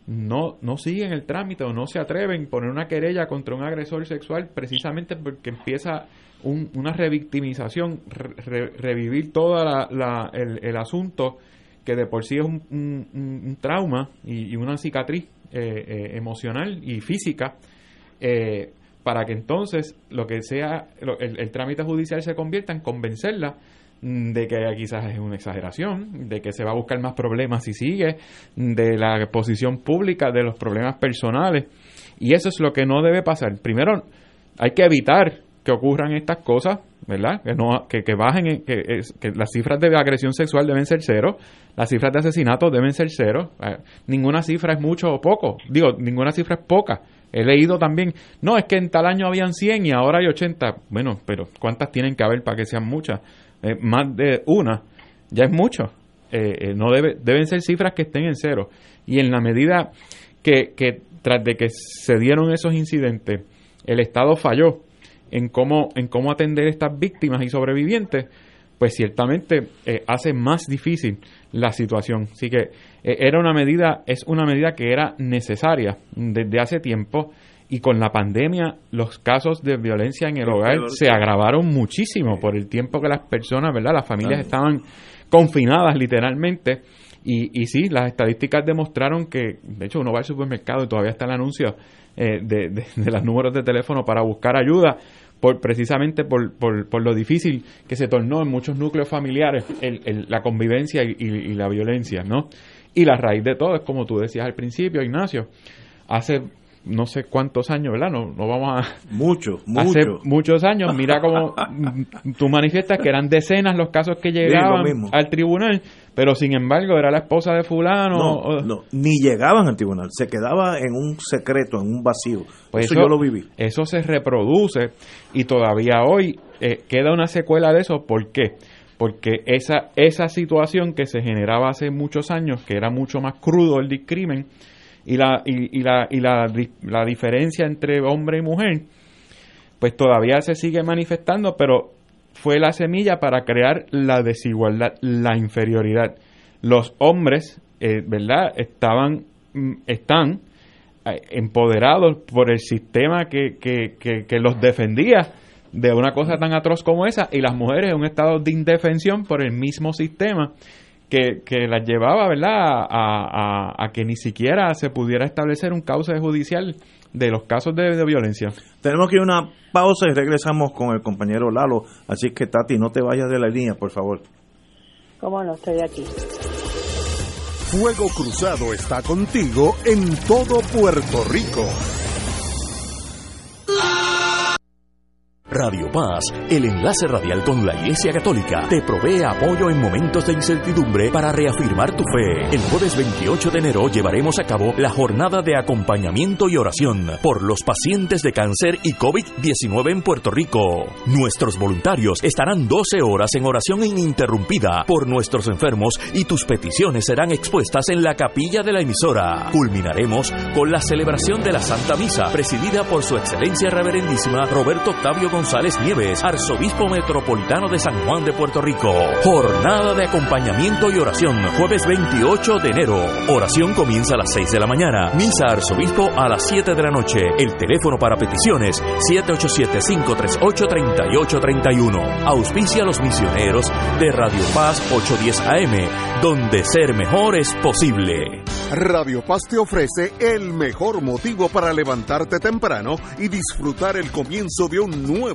no, no siguen el trámite o no se atreven a poner una querella contra un agresor sexual precisamente porque empieza una revictimización, revivir todo la, el, asunto que de por sí es un, un, trauma y, una cicatriz eh, eh, emocional y física, eh, para que entonces lo que sea, el, el trámite judicial se convierta en convencerla Mm, de que quizás es una exageración, de que se va a buscar más problemas si sigue, de la exposición pública, de los problemas personales. Y eso es lo que no debe pasar. Primero, hay que evitar que ocurran estas cosas, ¿verdad? Que, no, que, que bajen, que, que las cifras de agresión sexual deben ser cero, las cifras de asesinato deben ser cero. Eh, ninguna cifra es mucho o poco. Digo, ninguna cifra es poca. He leído también, no, es que en tal año habían 100 y ahora hay 80. Bueno, pero ¿cuántas tienen que haber para que sean muchas? Eh, más de una, ya es mucho. Eh, eh, no debe, deben ser cifras que estén en cero. Y en la medida que, que tras de que se dieron esos incidentes, el Estado falló en cómo, en cómo atender estas víctimas y sobrevivientes, pues ciertamente hace más difícil la situación. Así que era una medida, es una medida que era necesaria desde hace tiempo y con la pandemia los casos de violencia en el hogar se agravaron muchísimo por el tiempo que las personas, ¿verdad? Las familias estaban confinadas literalmente. Y, y sí, las estadísticas demostraron que, de hecho uno va al supermercado y todavía está el anuncio eh, de, de, los números de teléfono para buscar ayuda por precisamente por, por, por, lo difícil que se tornó en muchos núcleos familiares el, la convivencia y, y, la violencia, ¿no? Y la raíz de todo es como tú decías al principio, Ignacio, hace no sé cuántos años, ¿verdad? No, no vamos a... Muchos, (laughs) Hace muchos años, mira cómo (laughs) tú manifiestas que eran decenas los casos que llegaban al tribunal, pero sin embargo era la esposa de fulano. No, no, ni llegaban al tribunal, se quedaba en un secreto, en un vacío. Pues eso, yo lo viví. Eso se reproduce y todavía hoy eh, queda una secuela de eso. ¿Por qué? Porque esa, esa situación que se generaba hace muchos años, que era mucho más crudo el discrimen, y la, y, y, la, y la, la diferencia entre hombre y mujer, pues todavía se sigue manifestando, pero fue la semilla para crear la desigualdad, la inferioridad. Los hombres, eh, ¿verdad?, estaban, mm, están eh, empoderados por el sistema que, que, que, que, los defendía de una cosa tan atroz como esa, y las mujeres en un estado de indefensión por el mismo sistema que, que las llevaba, ¿verdad?, a, a, que ni siquiera se pudiera establecer un cauce judicial de los casos de, de, violencia. Tenemos que ir a una pausa y regresamos con el compañero Lalo. Así que, Tati, no te vayas de la línea, por favor. ¿Cómo no? Estoy aquí. Fuego Cruzado está contigo en todo Puerto Rico. Radio Paz, el enlace radial con la Iglesia Católica, te provee apoyo en momentos de incertidumbre para reafirmar tu fe. El jueves 28 de enero llevaremos a cabo la jornada de acompañamiento y oración por los pacientes de cáncer y COVID-19 en Puerto Rico. Nuestros voluntarios estarán 12 horas en oración ininterrumpida por nuestros enfermos y tus peticiones serán expuestas en la capilla de la emisora. Culminaremos con la celebración de la Santa Misa, presidida por su excelencia reverendísima Roberto Octavio González Nieves, arzobispo metropolitano de San Juan de Puerto Rico. Jornada de acompañamiento y oración, jueves 28 de enero. Oración comienza a las 6 de la mañana. Misa arzobispo a las 7 de la noche. El teléfono para peticiones 787-538-3831. Auspicia a los misioneros de Radio Paz 810 AM, donde ser mejor es posible. Radio Paz te ofrece el mejor motivo para levantarte temprano y disfrutar el comienzo de un nuevo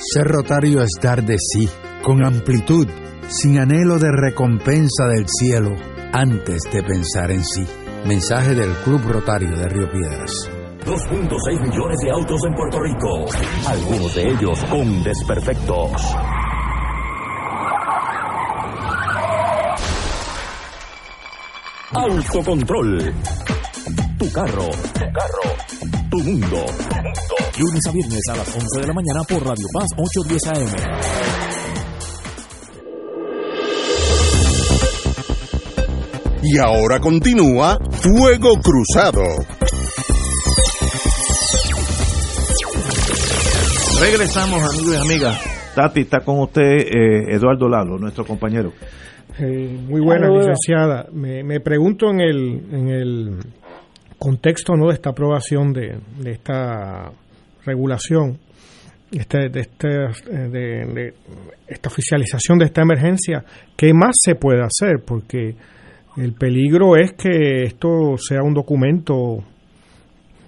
Ser rotario es dar de sí, con amplitud, sin anhelo de recompensa del cielo, antes de pensar en sí. Mensaje del Club Rotario de Río Piedras. 2.6 millones de autos en Puerto Rico, algunos de ellos con desperfectos. Autocontrol. Tu carro. Tu carro. Tu mundo. Lunes a viernes a las 11 de la mañana por Radio Paz 810 AM. Y ahora continúa Fuego Cruzado. Regresamos, amigos y amigas. Tati, está con usted eh, Eduardo Lalo, nuestro compañero. Eh, muy buena, licenciada. Me, me pregunto en el, en el contexto ¿no? de esta aprobación de, de esta regulación, este, de, este, de, de esta oficialización de esta emergencia, ¿qué más se puede hacer? Porque el peligro es que esto sea un documento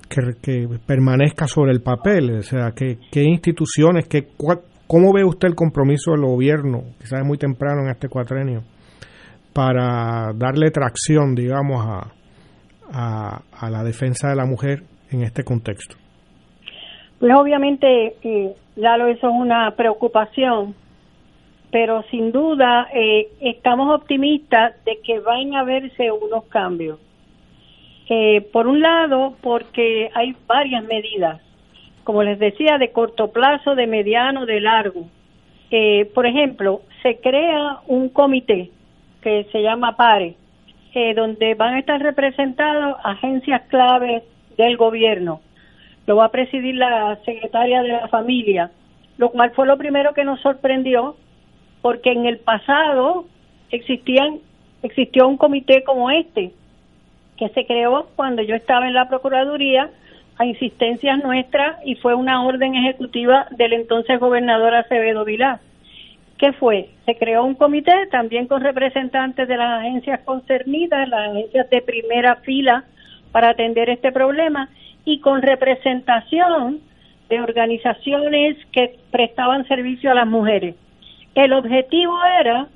que, que permanezca sobre el papel, o sea, que, qué instituciones, qué, ¿cómo ve usted el compromiso del gobierno, quizás muy temprano en este cuatrenio, para darle tracción, digamos, a, a, a la defensa de la mujer en este contexto? Pues obviamente, eh, Lalo, eso es una preocupación, pero sin duda eh, estamos optimistas de que van a verse unos cambios. Eh, por un lado, porque hay varias medidas, como les decía, de corto plazo, de mediano, de largo. Eh, por ejemplo, se crea un comité que se llama PARE, eh, donde van a estar representados agencias claves del gobierno. Lo va a presidir la secretaria de la familia, lo cual fue lo primero que nos sorprendió, porque en el pasado existían existió un comité como este que se creó cuando yo estaba en la procuraduría a insistencias nuestras y fue una orden ejecutiva del entonces gobernador Acevedo Vilá. ¿Qué fue? Se creó un comité también con representantes de las agencias concernidas, las agencias de primera fila para atender este problema y con representación de organizaciones que prestaban servicio a las mujeres. El objetivo era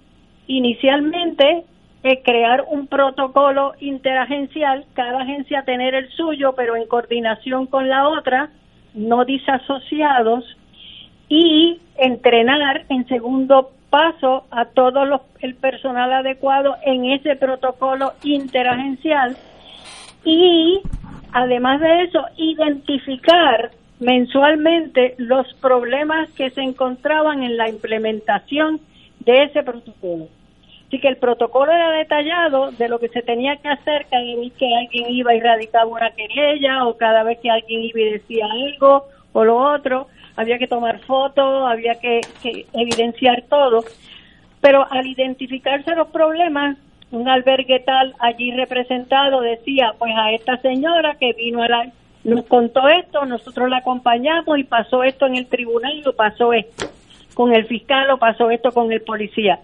inicialmente eh, crear un protocolo interagencial, cada agencia tener el suyo, pero en coordinación con la otra, no disasociados, y entrenar en segundo paso a todo los, el personal adecuado en ese protocolo interagencial y además de eso identificar mensualmente los problemas que se encontraban en la implementación de ese protocolo. Así que el protocolo era detallado de lo que se tenía que hacer cada vez que alguien iba y radicaba una querella o cada vez que alguien iba y decía algo o lo otro. Había que tomar fotos, había que, evidenciar todo. Pero al identificarse los problemas, un albergue tal allí representado decía, pues a esta señora que vino a la, nos contó esto, nosotros la acompañamos y pasó esto en el tribunal lo pasó esto. con el fiscal o pasó esto con el policía.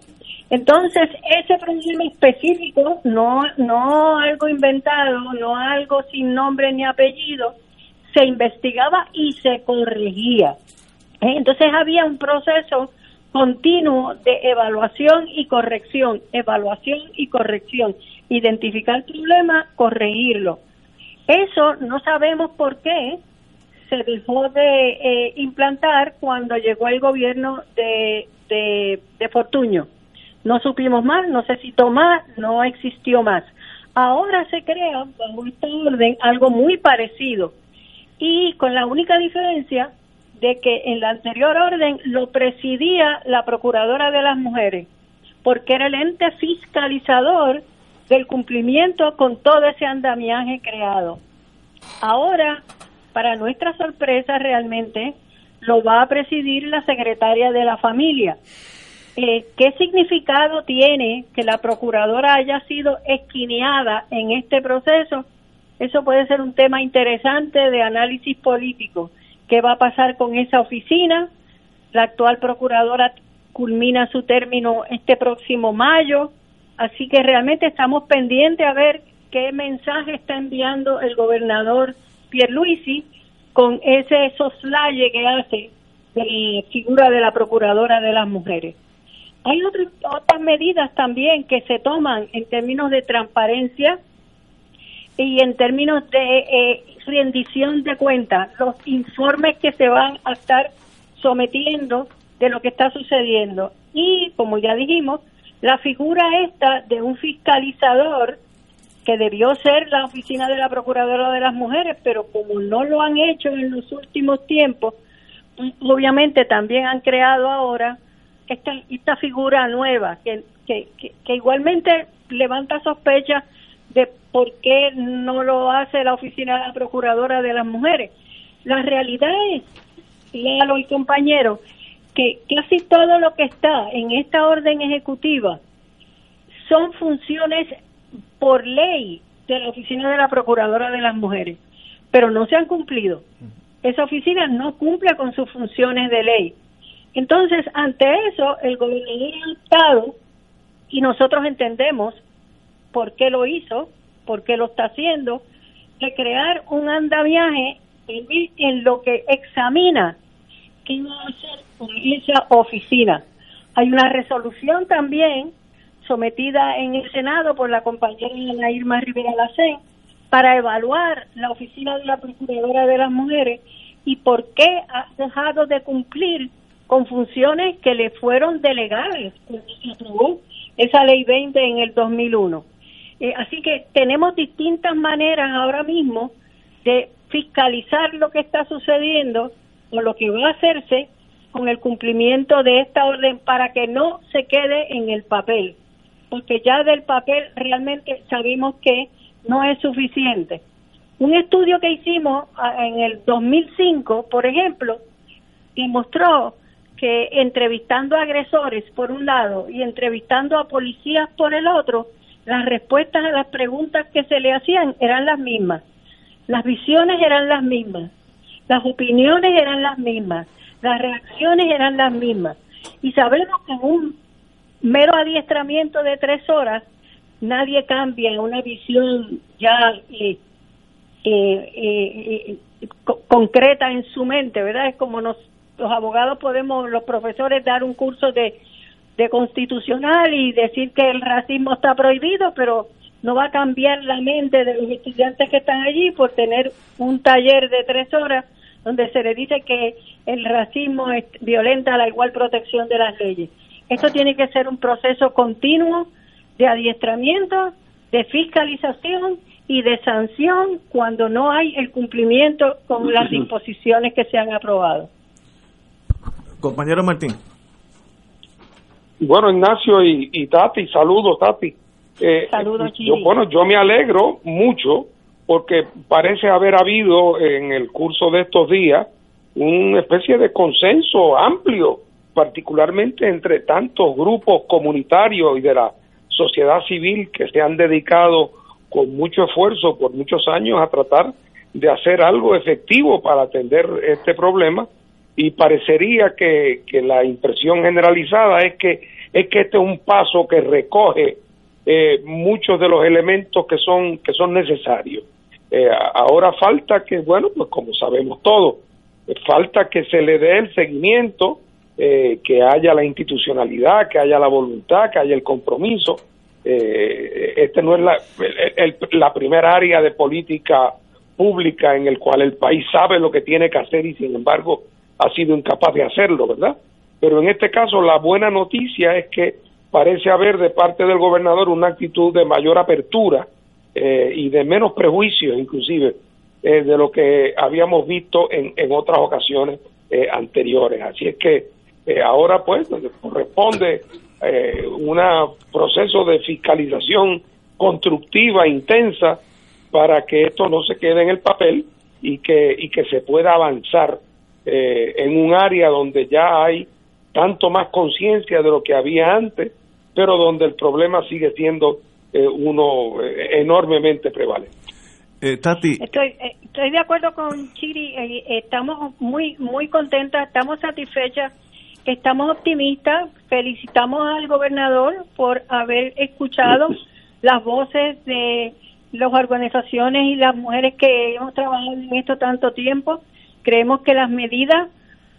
Entonces, ese problema específico, no, no algo inventado, no algo sin nombre ni apellido, se investigaba y se corregía. ¿Eh? Entonces había un proceso continuo de evaluación y corrección, evaluación y corrección, identificar el problema, corregirlo. Eso no sabemos por qué se dejó de eh, implantar cuando llegó el gobierno de, de, de Fortuño. No supimos más, no se citó más, no existió más. Ahora se crea, bajo esta orden, algo muy parecido y con la única diferencia de que en la anterior orden lo presidía la Procuradora de las Mujeres, porque era el ente fiscalizador del cumplimiento con todo ese andamiaje creado. Ahora, para nuestra sorpresa realmente, lo va a presidir la secretaria de la familia. Eh, ¿Qué significado tiene que la procuradora haya sido esquineada en este proceso? Eso puede ser un tema interesante de análisis político. ¿Qué va a pasar con esa oficina? La actual procuradora culmina su término este próximo mayo, así que realmente estamos pendientes a ver qué mensaje está enviando el gobernador Pierluisi con ese soslaye que hace de figura de la procuradora de las mujeres. Hay otras, otras medidas también que se toman en términos de transparencia y en términos de eh, rendición de cuentas, los informes que se van a estar sometiendo de lo que está sucediendo. Y, como ya dijimos, la figura esta de un fiscalizador que debió ser la oficina de la Procuradora de las Mujeres, pero como no lo han hecho en los últimos tiempos, obviamente también han creado ahora esta, esta figura nueva que, que, que, igualmente levanta sospechas de por qué no lo hace la oficina de la procuradora de las mujeres. La realidad es, léalo y compañero, que casi todo lo que está en esta orden ejecutiva son funciones por ley de la oficina de la procuradora de las mujeres, pero no se han cumplido. Esa oficina no cumple con sus funciones de ley. Entonces, ante eso, el gobernador ha optado, y nosotros entendemos por qué lo hizo, por qué lo está haciendo, de crear un andamiaje en, lo que examina qué va a hacer con esa oficina. Hay una resolución también sometida en el Senado por la compañera Irma Rivera Lacén para evaluar la oficina de la Procuradora de las Mujeres y por qué ha dejado de cumplir con funciones que le fueron delegadas cuando se aprobó esa ley 20 en el 2001. Eh, así que tenemos distintas maneras ahora mismo de fiscalizar lo que está sucediendo o lo que va a hacerse con el cumplimiento de esta orden para que no se quede en el papel, porque ya del papel realmente sabemos que no es suficiente. Un estudio que hicimos ah, en el 2005, por ejemplo, demostró que entrevistando a agresores por un lado y entrevistando a policías por el otro, las respuestas a las preguntas que se le hacían eran las mismas, las visiones eran las mismas, las opiniones eran las mismas, las reacciones eran las mismas. Y sabemos que en un mero adiestramiento de tres horas nadie cambia en una visión ya eh, eh, eh, concreta en su mente, ¿verdad? Es como nos los abogados podemos, los profesores, dar un curso de, de constitucional y decir que el racismo está prohibido, pero no va a cambiar la mente de los estudiantes que están allí por tener un taller de tres horas donde se le dice que el racismo es, violenta la igual protección de las leyes. Esto tiene que ser un proceso continuo de adiestramiento, de fiscalización y de sanción cuando no hay el cumplimiento con las (clears throat) disposiciones que se han aprobado. Compañero Martín. Bueno, Ignacio y, Tati, saludos, Tati. Eh, saludos, yo, Bueno, yo me alegro mucho porque parece haber habido en el curso de estos días una especie de consenso amplio, particularmente entre tantos grupos comunitarios y de la sociedad civil que se han dedicado con mucho esfuerzo por muchos años a tratar de hacer algo efectivo para atender este problema y parecería que, la impresión generalizada es que es que este es un paso que recoge eh, muchos de los elementos que son que son necesarios. Eh, ahora falta que, bueno, pues como sabemos todos, eh, falta que se le dé el seguimiento, que haya la institucionalidad, que haya la voluntad, que haya el compromiso. este no es la, la primera área de política pública en el cual el país sabe lo que tiene que hacer y sin embargo ha sido incapaz de hacerlo, ¿verdad? Pero en este caso la buena noticia es que parece haber de parte del gobernador una actitud de mayor apertura eh, y de menos prejuicios inclusive eh, de lo que habíamos visto en, en otras ocasiones eh, anteriores. Así es que ahora pues corresponde un proceso de fiscalización constructiva, intensa, para que esto no se quede en el papel y que, y que se pueda avanzar en un área donde ya hay tanto más conciencia de lo que había antes pero donde el problema sigue siendo eh, uno eh, enormemente prevalente. Eh, Tati. Estoy, estoy de acuerdo con Chiri, estamos muy, muy contentas, estamos satisfechas, estamos optimistas, felicitamos al gobernador por haber escuchado (laughs) las voces de las organizaciones y las mujeres que hemos trabajado en esto tanto tiempo. Creemos que las medidas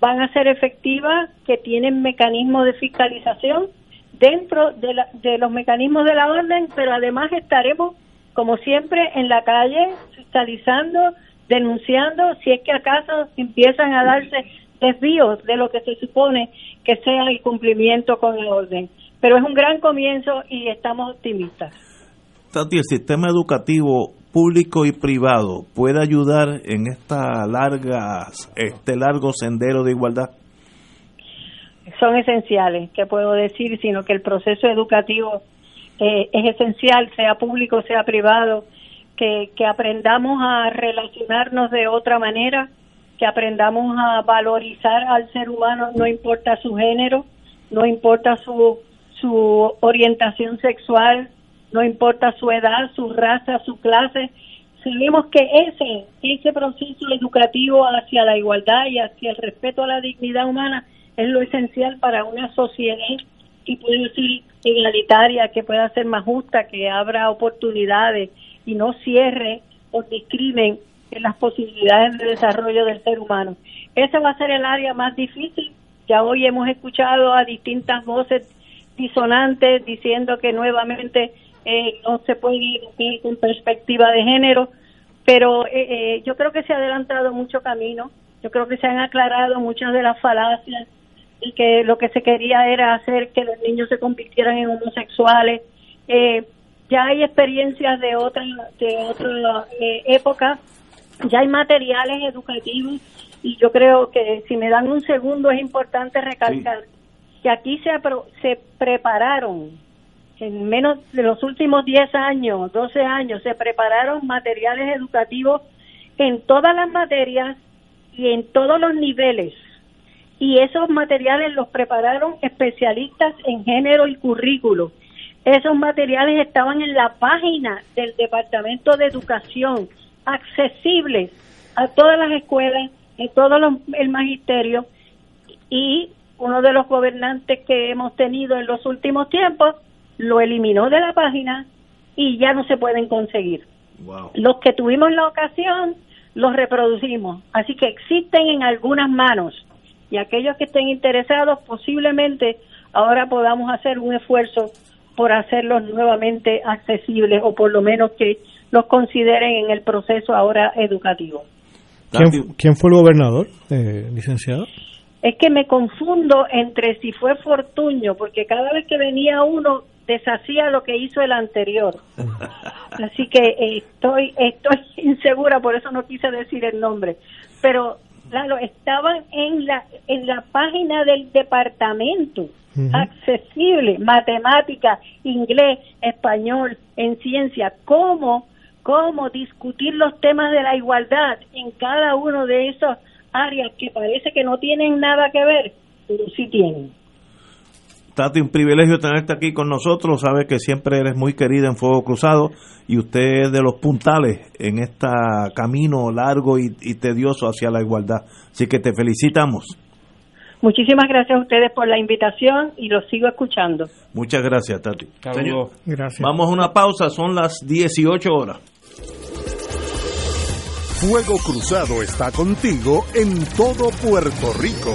van a ser efectivas, que tienen mecanismos de fiscalización dentro de, de los mecanismos de la orden, pero además estaremos, como siempre, en la calle, fiscalizando, denunciando, si es que acaso empiezan a darse desvíos de lo que se supone que sea el cumplimiento con la orden. Pero es un gran comienzo y estamos optimistas. Tati, el sistema educativo público y privado puede ayudar en esta larga, este largo sendero de igualdad son esenciales, que puedo decir, sino que el proceso educativo eh, es esencial, sea público, sea privado, que, que aprendamos a relacionarnos de otra manera, que aprendamos a valorizar al ser humano, no importa su género, no importa su, su orientación sexual, no importa su edad, su raza, su clase. Sabemos que ese, ese proceso educativo hacia la igualdad y hacia el respeto a la dignidad humana es lo esencial para una sociedad que pueda ser igualitaria, que pueda ser más justa, que abra oportunidades y no cierre o discrimen en las posibilidades de desarrollo del ser humano. Esa va a ser el área más difícil. Ya hoy hemos escuchado a distintas voces disonantes diciendo que nuevamente eh, no se puede ir con perspectiva de género, pero eh, eh, yo creo que se ha adelantado mucho camino, yo creo que se han aclarado muchas de las falacias y que lo que se quería era hacer que los niños se convirtieran en homosexuales. Eh, ya hay experiencias de otra de otra eh, época, ya hay materiales educativos y yo creo que si me dan un segundo es importante recalcar que aquí se se prepararon en menos de los últimos 10 años, 12 años, se prepararon materiales educativos en todas las materias y en todos los niveles y esos materiales los prepararon especialistas en género y currículo. Esos materiales estaban en la página del Departamento de Educación, accesibles a todas las escuelas, en todo el magisterio y uno de los gobernantes que hemos tenido en los últimos tiempos lo eliminó de la página y ya no se pueden conseguir. Los que tuvimos la ocasión los reproducimos, así que existen en algunas manos y aquellos que estén interesados posiblemente ahora podamos hacer un esfuerzo por hacerlos nuevamente accesibles o por lo menos que los consideren en el proceso ahora educativo. ¿Quién, fue el gobernador, eh, licenciado? Es que me confundo entre si fue Fortuño, porque cada vez que venía uno deshacía lo que hizo el anterior. Así que estoy estoy (laughs) insegura, por eso no quise decir el nombre. Pero claro, estaban en la, en la página del departamento, accesible, matemática, inglés, español, en ciencia, cómo, cómo discutir los temas de la igualdad en cada uno de esas áreas que parece que no tienen nada que ver, pero sí tienen. Tati, un privilegio tenerte aquí con nosotros. Sabes que siempre eres muy querida en Fuego Cruzado y usted es de los puntales en este camino largo y, y tedioso hacia la igualdad. Así que te felicitamos. Muchísimas gracias a ustedes por la invitación y los sigo escuchando. Muchas gracias, Tati. Señor, Gracias. vamos a una pausa, son las 18 horas. Fuego Cruzado está contigo en todo Puerto Rico.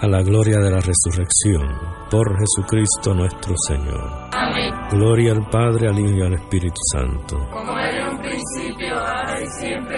a la gloria de la resurrección, por Jesucristo nuestro Señor. Amén. Gloria al Padre, al Hijo y al Espíritu Santo. Como era en un principio, ahora y siempre,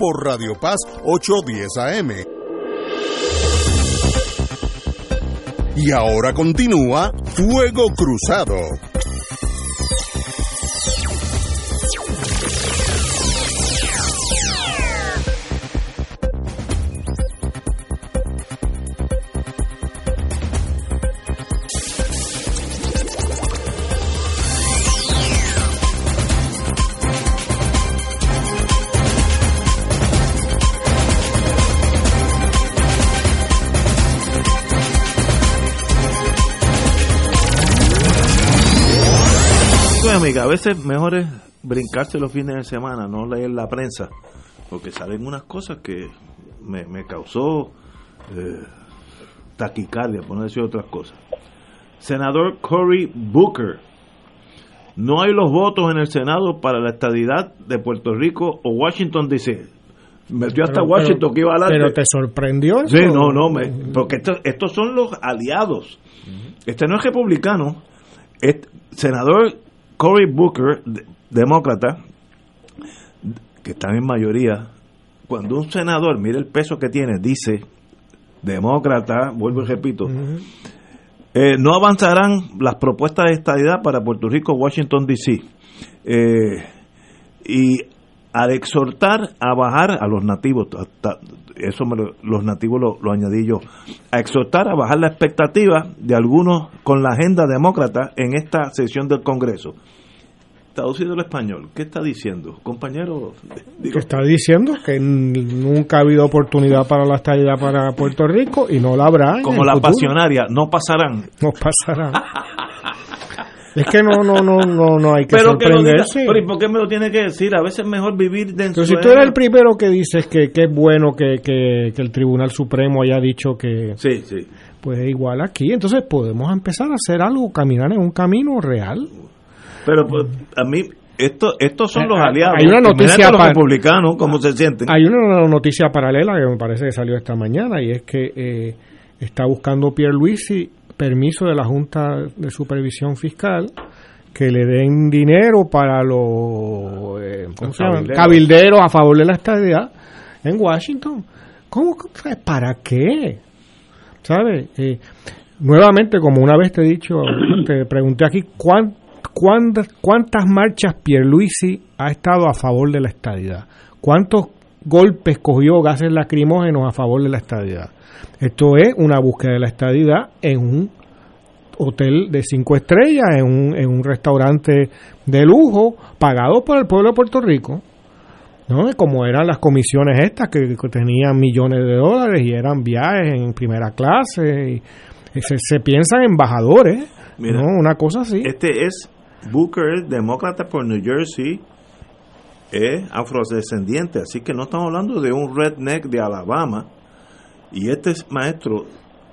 por Radio Paz 810 AM. Y ahora continúa Fuego Cruzado. Amiga, a veces mejor es brincarse los fines de semana, no leer la prensa, porque salen unas cosas que me, me causó eh, taquicardia, por no decir otras cosas. Senador Cory Booker, no hay los votos en el Senado para la estadidad de Puerto Rico o Washington DC. Metió hasta Pero- Washington pero- que iba adelante. Pero te sorprendió eso? Sí, no, no, me- porque estos, estos son los aliados. Este no es republicano. Es senador Cory Booker, de- demócrata, que está en mayoría. Cuando un senador, mire el peso que tiene, dice, demócrata, vuelvo y repito, eh, no avanzarán las propuestas de estadidad para Puerto Rico, Washington, D.C. Eh, y al exhortar a bajar a los nativos, hasta- eso me lo- los nativos lo, lo añadí yo, a exhortar a bajar la expectativa de algunos con la agenda demócrata en esta sesión del Congreso. traducido al español, ¿qué está diciendo? Compañero, que está diciendo que nunca ha habido oportunidad para la estadidad para Puerto Rico y no la habrá. Como la pasionaria, no pasarán. No pasarán. (laughs) Es que no, no, no, no, no hay que pero sorprenderse. pero ¿y por qué me lo tiene que decir? A veces es mejor vivir dentro Pero si tú eres el primero que dices que, que es bueno que, que, que, el Tribunal Supremo haya dicho que... Sí, sí. Pues igual aquí, entonces podemos empezar a hacer algo, caminar en un camino real. Pero pues, a mí, esto, estos son los Eh, aliados. hay una noticia los republicanos, ¿cómo se sienten? Hay una noticia paralela que me parece que salió esta mañana y es que eh, está buscando Pierre Luisi permiso de la Junta de Supervisión Fiscal que le den dinero para los eh, cabilderos. cabilderos a favor de la estadidad en Washington. ¿Cómo? ¿Para qué? ¿Sabes? Eh, nuevamente, como una vez te he dicho, (coughs) te pregunté aquí, ¿cuán- cuántas, ¿cuántas marchas Pierluisi ha estado a favor de la estadidad? ¿Cuántos golpes cogió gases lacrimógenos a favor de la estadidad? Esto es una búsqueda de la estadidad en un hotel de cinco estrellas, en un, en un restaurante de lujo, pagado por el pueblo de Puerto Rico. ¿no? Como eran las comisiones estas que, que tenían millones de dólares y eran viajes en primera clase. Y, y se, se piensan embajadores, Mira, ¿no? Una cosa así. Este es Booker, demócrata por New Jersey, es afrodescendiente, así que no estamos hablando de un redneck de Alabama. Y este es maestro,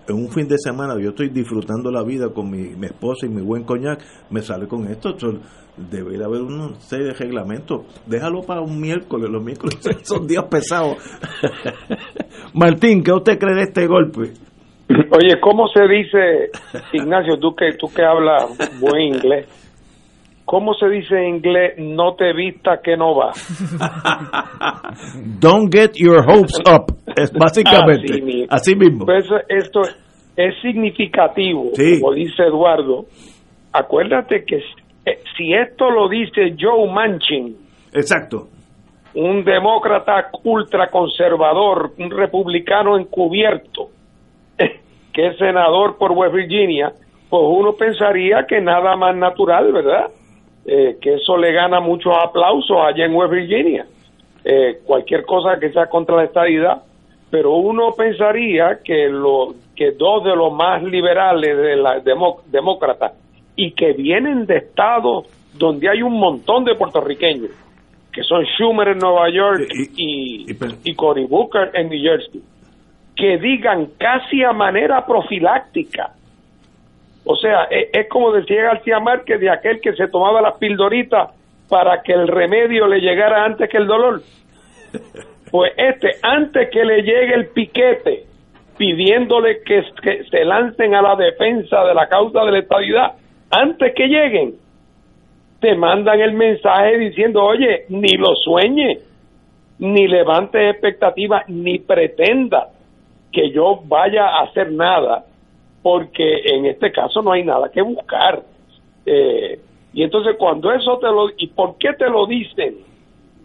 en un fin de semana, yo estoy disfrutando la vida con mi, mi esposa y mi buen coñac, me sale con esto. esto Debería haber una serie de reglamentos. Déjalo para un miércoles, los miércoles (laughs) son días pesados. (laughs) Martín, ¿qué usted cree de este golpe? Oye, ¿cómo se dice, Ignacio, tú que, tú que hablas buen inglés, ¿cómo se dice en inglés no te vista que no va? (laughs) Don't get your hopes up. Es básicamente Así mismo. así mismo. Pues esto es significativo, Sí. como dice Eduardo. Acuérdate que si- eh, si esto lo dice Joe Manchin, Exacto. un demócrata ultraconservador, un republicano encubierto, (laughs) que es senador por West Virginia, pues uno pensaría que nada más natural, ¿verdad? Eh, que eso le gana muchos aplausos allá en West Virginia. Eh, cualquier cosa que sea contra la estadidad, pero uno pensaría que, lo, que dos de los más liberales de la demo- demócratas y que vienen de estados donde hay un montón de puertorriqueños, que son Schumer en Nueva York y, y Cory Booker en New Jersey, que digan casi a manera profiláctica. O sea, e- es, como decía García Márquez de aquel que se tomaba las pildoritas para que el remedio le llegara antes que el dolor. (laughs) Pues este, antes que le llegue el piquete pidiéndole que, que se lancen a la defensa de la causa de la estabilidad, antes que lleguen, te mandan el mensaje diciendo, oye, ni lo sueñe, ni levantes expectativas, ni pretenda que yo vaya a hacer nada, porque en este caso no hay nada que buscar. Eh, y entonces cuando eso te lo... ¿Y por qué te lo dicen?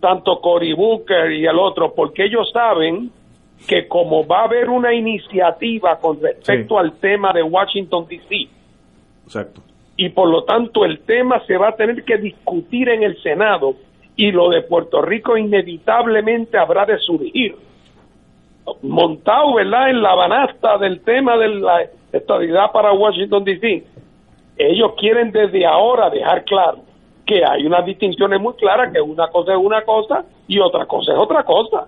Tanto Cory Booker y el otro, porque ellos saben que como va a haber una iniciativa con respecto al tema de Washington, D.C., Exacto. y por lo tanto el tema se va a tener que discutir en el Senado y lo de Puerto Rico inevitablemente habrá de surgir montado verdad en la banasta del tema de la estabilidad para Washington DC ellos quieren desde ahora dejar claro que hay unas distinciones muy claras que una cosa es una cosa y otra cosa es otra cosa.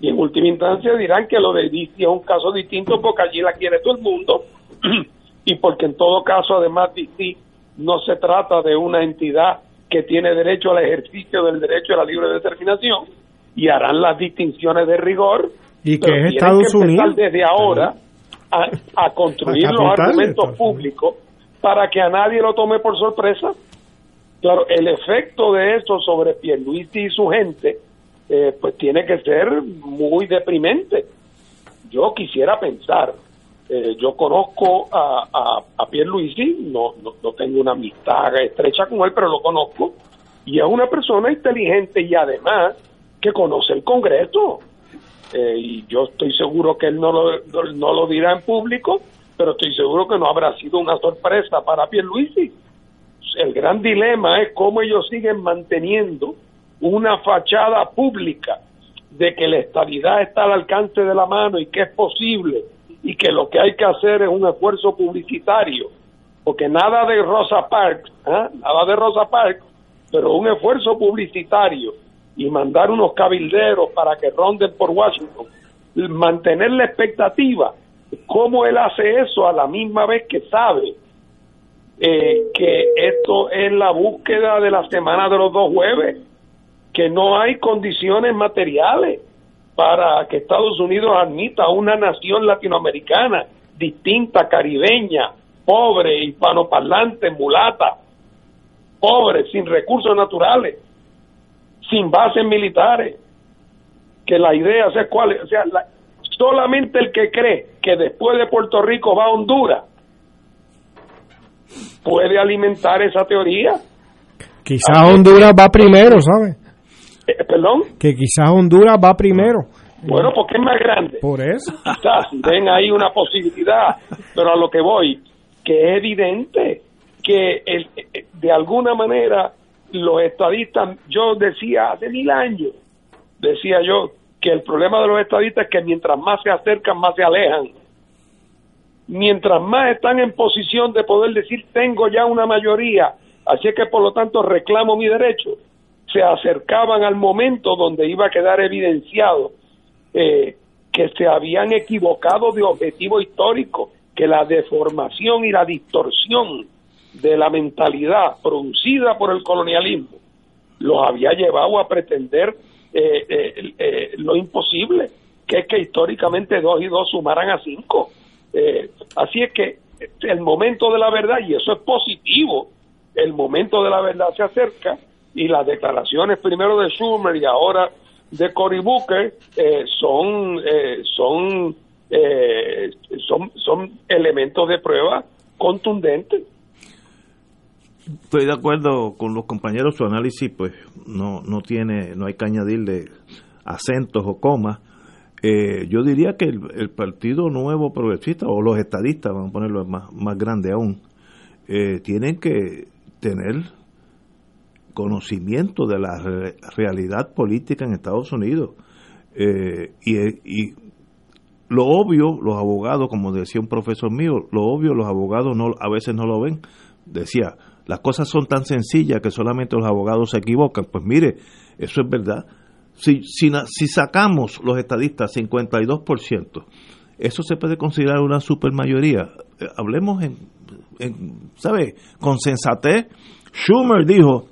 Y en última instancia dirán que lo de DC es un caso distinto porque allí la quiere todo el mundo. (clears throat) Y porque en todo caso además DC no se trata de una entidad que tiene derecho al ejercicio del derecho a la libre determinación y harán las distinciones de rigor Y que es Estados que Unidos. desde ahora a, a construir A los argumentos públicos para que a nadie lo tome por sorpresa. Claro el efecto de eso sobre Pierluisi y su gente eh, pues tiene que ser muy deprimente. Yo quisiera pensar eh, yo conozco a, a, a Pierluisi, no, no, no tengo una amistad estrecha con él, pero lo conozco, y es una persona inteligente y además que conoce el Congreso. Eh, y yo estoy seguro que él no lo, no, lo dirá en público, pero estoy seguro que no habrá sido una sorpresa para Pierluisi. El gran dilema es cómo ellos siguen manteniendo una fachada pública de que la estabilidad está al alcance de la mano y que es posible y que lo que hay que hacer es un esfuerzo publicitario, porque nada de Rosa Parks, ¿ah? nada de Rosa Parks, pero un esfuerzo publicitario y mandar unos cabilderos para que ronden por Washington, mantener la expectativa, cómo él hace eso a la misma vez que sabe eh, que esto es la búsqueda de la semana de los dos jueves, que no hay condiciones materiales para que Estados Unidos admita una nación latinoamericana distinta, caribeña, pobre, hispanoparlante, mulata, pobre, sin recursos naturales, sin bases militares, que la idea, o sea, cuál, o sea, solamente el que cree que después de Puerto Rico va a Honduras puede alimentar esa teoría. Quizás Honduras va primero, ¿sabes? Eh, ¿Perdón? Que quizás Honduras va primero. Bueno, porque es más grande. Por eso. Quizás ven ahí una posibilidad, pero a lo que voy, que es evidente que el, eh, de alguna manera los estadistas, yo decía hace mil años, decía yo que el problema de los estadistas es que mientras más se acercan, más se alejan. Mientras más están en posición de poder decir tengo ya una mayoría, así que por lo tanto reclamo mi derecho, se acercaban al momento donde iba a quedar evidenciado eh, que se habían equivocado de objetivo histórico, que la deformación y la distorsión de la mentalidad producida por el colonialismo los había llevado a pretender eh, eh, eh, lo imposible, que es que históricamente dos y dos sumaran a cinco. así es que el momento de la verdad, y eso es positivo, el momento de la verdad se acerca y las declaraciones primero de Schumer y ahora de Cory Booker son, son, son, son elementos de prueba contundentes estoy de acuerdo con los compañeros, su análisis pues no, no tiene, no hay que añadirle acentos o comas. Eh, yo diría que el, Partido Nuevo Progresista o los estadistas, vamos a ponerlo más, más grande aún, eh, tienen que tener conocimiento de la realidad política en Estados Unidos. Eh, y, y lo obvio, los abogados, como decía un profesor mío, lo obvio los abogados no a veces no lo ven. Decía, las cosas son tan sencillas que solamente los abogados se equivocan. Pues mire, eso es verdad. Si, si, si sacamos los estadistas 52%, eso se puede considerar una supermayoría. Eh, hablemos en, en ¿sabe? Con sensatez. Schumer dijo,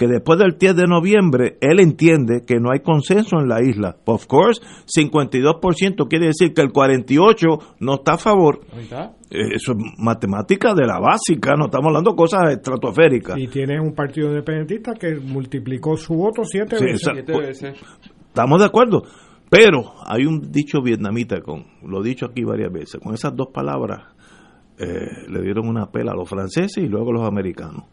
que después del 10 de noviembre él entiende que no hay consenso en la isla. Of course, 52% quiere decir que el 48% no está a favor. Eh, eso es matemática de la básica, no estamos hablando de cosas estratosféricas. Y tiene un partido independentista que multiplicó su voto siete veces. Estamos de acuerdo. Pero hay un dicho vietnamita, con lo he dicho aquí varias veces, con esas dos palabras eh, le dieron una pela a los franceses y luego a los americanos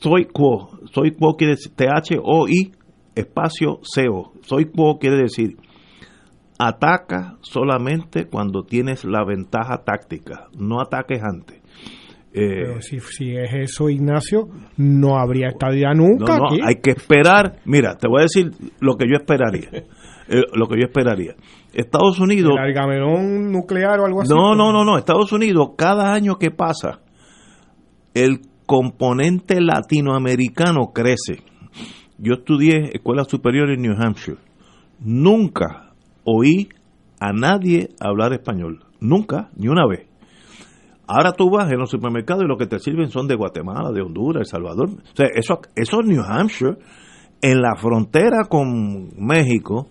soy quo. Soy quo quiere decir T-H-O-I espacio CO. Soy quo quiere decir ataca solamente cuando tienes la ventaja táctica, no ataques antes. Eh, Pero si, si, es eso, Ignacio, no habría estadía nunca. No, no, hay que esperar. Mira, te voy a decir lo que yo esperaría. (laughs) Eh, lo que yo esperaría. Estados Unidos. ¿El nuclear o algo así? No, no, no, no. Estados Unidos, cada año que pasa, el componente latinoamericano crece. Yo estudié escuela superior en New Hampshire. Nunca oí a nadie hablar español. Nunca, ni una vez. Ahora tú vas en los supermercados y lo que te sirven son de Guatemala, de Honduras, El Salvador. O sea, eso, eso es New Hampshire. En la frontera con México,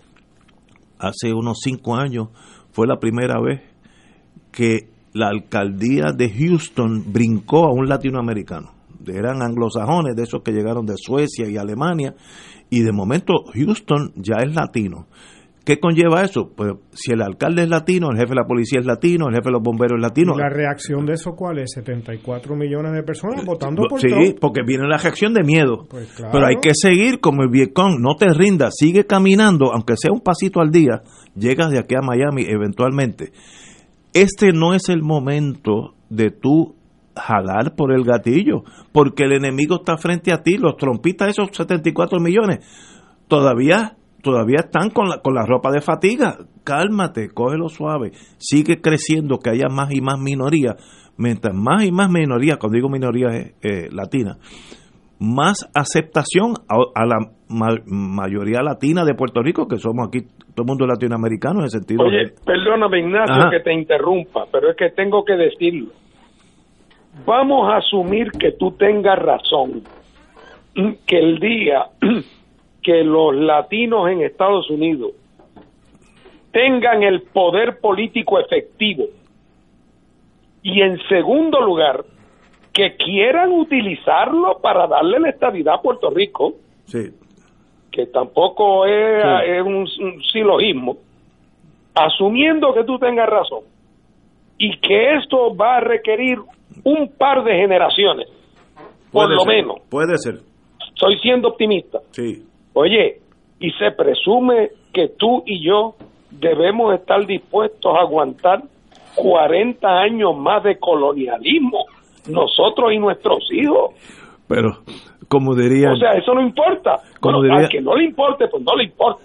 hace unos cinco años, fue la primera vez que la alcaldía de Houston brincó a un latinoamericano. Eran anglosajones, de esos que llegaron de Suecia y Alemania, y de momento Houston ya es latino. ¿Qué conlleva eso? Pues si el alcalde es latino, el jefe de la policía es latino, el jefe de los bomberos es latino. ¿La reacción de eso cuál es? 74 millones de personas votando por Sí, porque viene la reacción de miedo. Pues Pero hay que seguir como el Vietcong, no te rindas, sigue caminando, aunque sea un pasito al día, llegas de aquí a Miami eventualmente este no es el momento de tú jalar por el gatillo, porque el enemigo está frente a ti, los trompistas, esos 74 millones, todavía todavía están con la, con la ropa de fatiga. Cálmate, cógelo suave, sigue creciendo, que haya más y más minorías. Mientras más y más minorías, cuando digo minorías eh, latinas, más aceptación a, a la ma- mayoría latina de Puerto Rico, que somos aquí, todo el mundo latinoamericano en el sentido Oye, de... perdóname Ignacio Ajá. que te interrumpa, pero es que tengo que decirlo. Vamos a asumir que tú tengas razón, que el día (clears throat) que los latinos en Estados Unidos tengan el poder político efectivo y en segundo lugar que quieran utilizarlo para darle la estabilidad a Puerto Rico, Sí. que tampoco es, Sí. es un, un silogismo, asumiendo que tú tengas razón y que esto va a requerir un par de generaciones, por Puede lo ser, menos. Puede ser, Estoy siendo optimista. sí. Oye, y se presume que tú y yo debemos estar dispuestos a aguantar 40 años más de colonialismo, nosotros y nuestros hijos. Pero, como diría... O sea, eso no importa. Como Bueno, diría- al que no le importe, pues no le importa.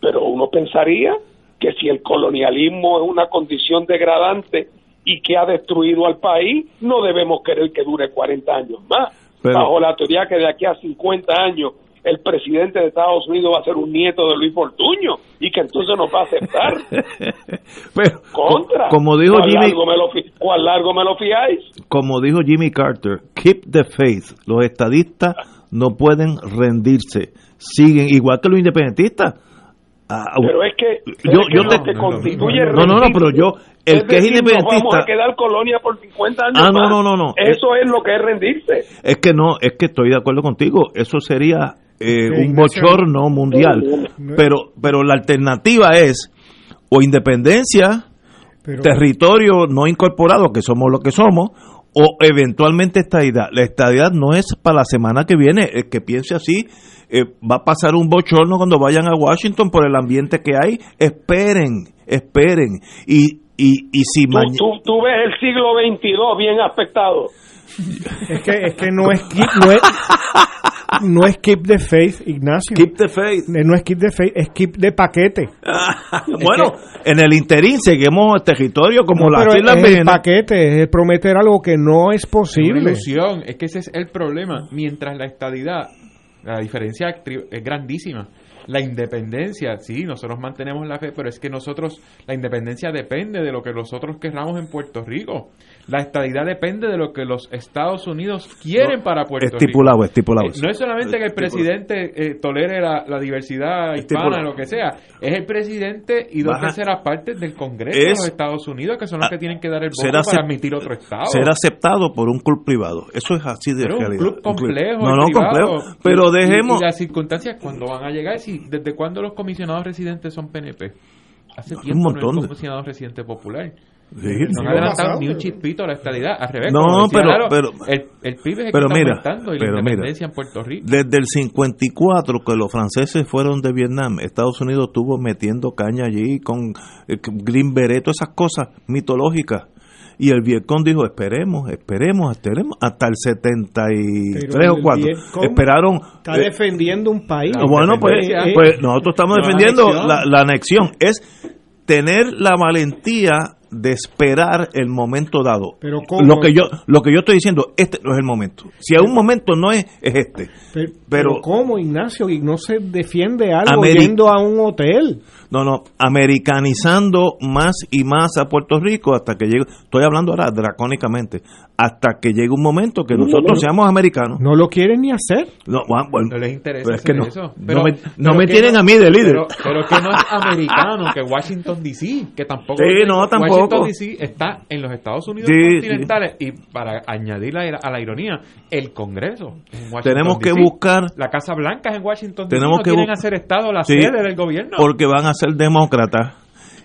Pero uno pensaría que si el colonialismo es una condición degradante y que ha destruido al país, no debemos querer que dure 40 años más. Pero- Bajo la teoría que de aquí a 50 años el presidente de Estados Unidos va a ser un nieto de Luis Fortuño y que entonces nos va a aceptar. (laughs) Pero, Contra. como dijo ¿Cuál Jimmy- largo me lo ¿Cuál largo me lo fiáis? como dijo Jimmy Carter, keep the faith. Los estadistas no pueden rendirse. Siguen, igual que los independentistas. Ah, Pero es que, yo, es que yo lo te- constituye no, no, no, pero yo, el es que es nos vamos independentista, a quedar colonia por 50 años Ah, no, más. no, no, no. Eso es lo que es rendirse. es que no, es que estoy de acuerdo contigo. Eso sería eh, un bochorno mundial. Pero, pero la alternativa es o independencia, territorio no incorporado, que somos lo que somos, o eventualmente estadidad. La estadidad no es para la semana que viene. El que piense así eh, va a pasar un bochorno cuando vayan a Washington por el ambiente que hay. Esperen, esperen. Y, y, y si Tú, mañana... tú, tú ves el siglo XXII bien aspectado. Es que, es que no es keep, no es, no es keep the faith, Ignacio. Keep the faith. No es keep the faith, es keep de paquete. (laughs) bueno, en el interín seguimos el territorio como No, las pero Islas es el paquete, es prometer algo que no es Es una posible. ilusión, es que ese es el problema. Mientras la estadidad, la diferencia es grandísima. La independencia, sí, nosotros mantenemos la fe, pero es que nosotros, la independencia depende de lo que nosotros querramos en Puerto Rico. La estadidad depende de lo que los Estados Unidos quieren No, para Puerto estipulado, Rico. estipulado. Eh, no es solamente que el presidente eh, tolere la, la diversidad hispana, Estipulado. lo que sea, es el presidente y dos Baja- terceras partes del Congreso de Es- los Estados Unidos que son los que tienen que dar el voto será para admitir otro Estado. ser aceptado por un club privado. Eso es así de Pero un realidad. club complejo. No, no, privado. complejo. Pero y- dejemos. Y, las circunstancias, cuando van a llegar? Si, ¿Desde cuándo los comisionados residentes son PNP? Hace Un tiempo montón no de- hay comisionado residente popular. Sí, no sí, han adelantado ni un chispito a la estadidad. Al revés. No, decía pero- pero- el, el PIB es el pero que mira, está aumentando y pero la mira. independencia en Puerto Rico. Desde el 54 que los franceses fueron de Vietnam, Estados Unidos estuvo metiendo caña allí con eh, Green Beret, todas esas cosas mitológicas. Y el Vietcong dijo, esperemos, esperemos, esperemos, hasta el 73 Pero o el 4. Vietcong Esperaron. Está eh, defendiendo un país. Ah, Bueno, pues, Eh, pues nosotros estamos defendiendo la anexión. Es tener la valentía de esperar el momento dado. Pero ¿cómo? Lo que yo lo que yo estoy diciendo, este no es el momento. Si a un momento no es, es este. Pero, Pero- pero ¿cómo, Ignacio? Y no se defiende algo Ameri- yendo a un hotel. No, no, americanizando más y más a Puerto Rico hasta que llegue, estoy hablando ahora dracónicamente, hasta que llegue un momento que No, nosotros no. seamos americanos. No lo quieren ni hacer. No, bueno, bueno, No les interesa pero es que no, eso. no Pero- me, pero no me tienen no- a mí de líder. Pero, pero que no es americano, que Washington DC, que tampoco. Sí, no, tampoco. Washington DC está en los Estados Unidos Sí, continentales y para añadir a la, a la ironía, el Congreso. es en Washington, Tenemos que DC. buscar- La Casa Blanca es en Washington DC. Tenemos no que quieren hacer Estado la Sí, sede del gobierno. Porque van a ser demócratas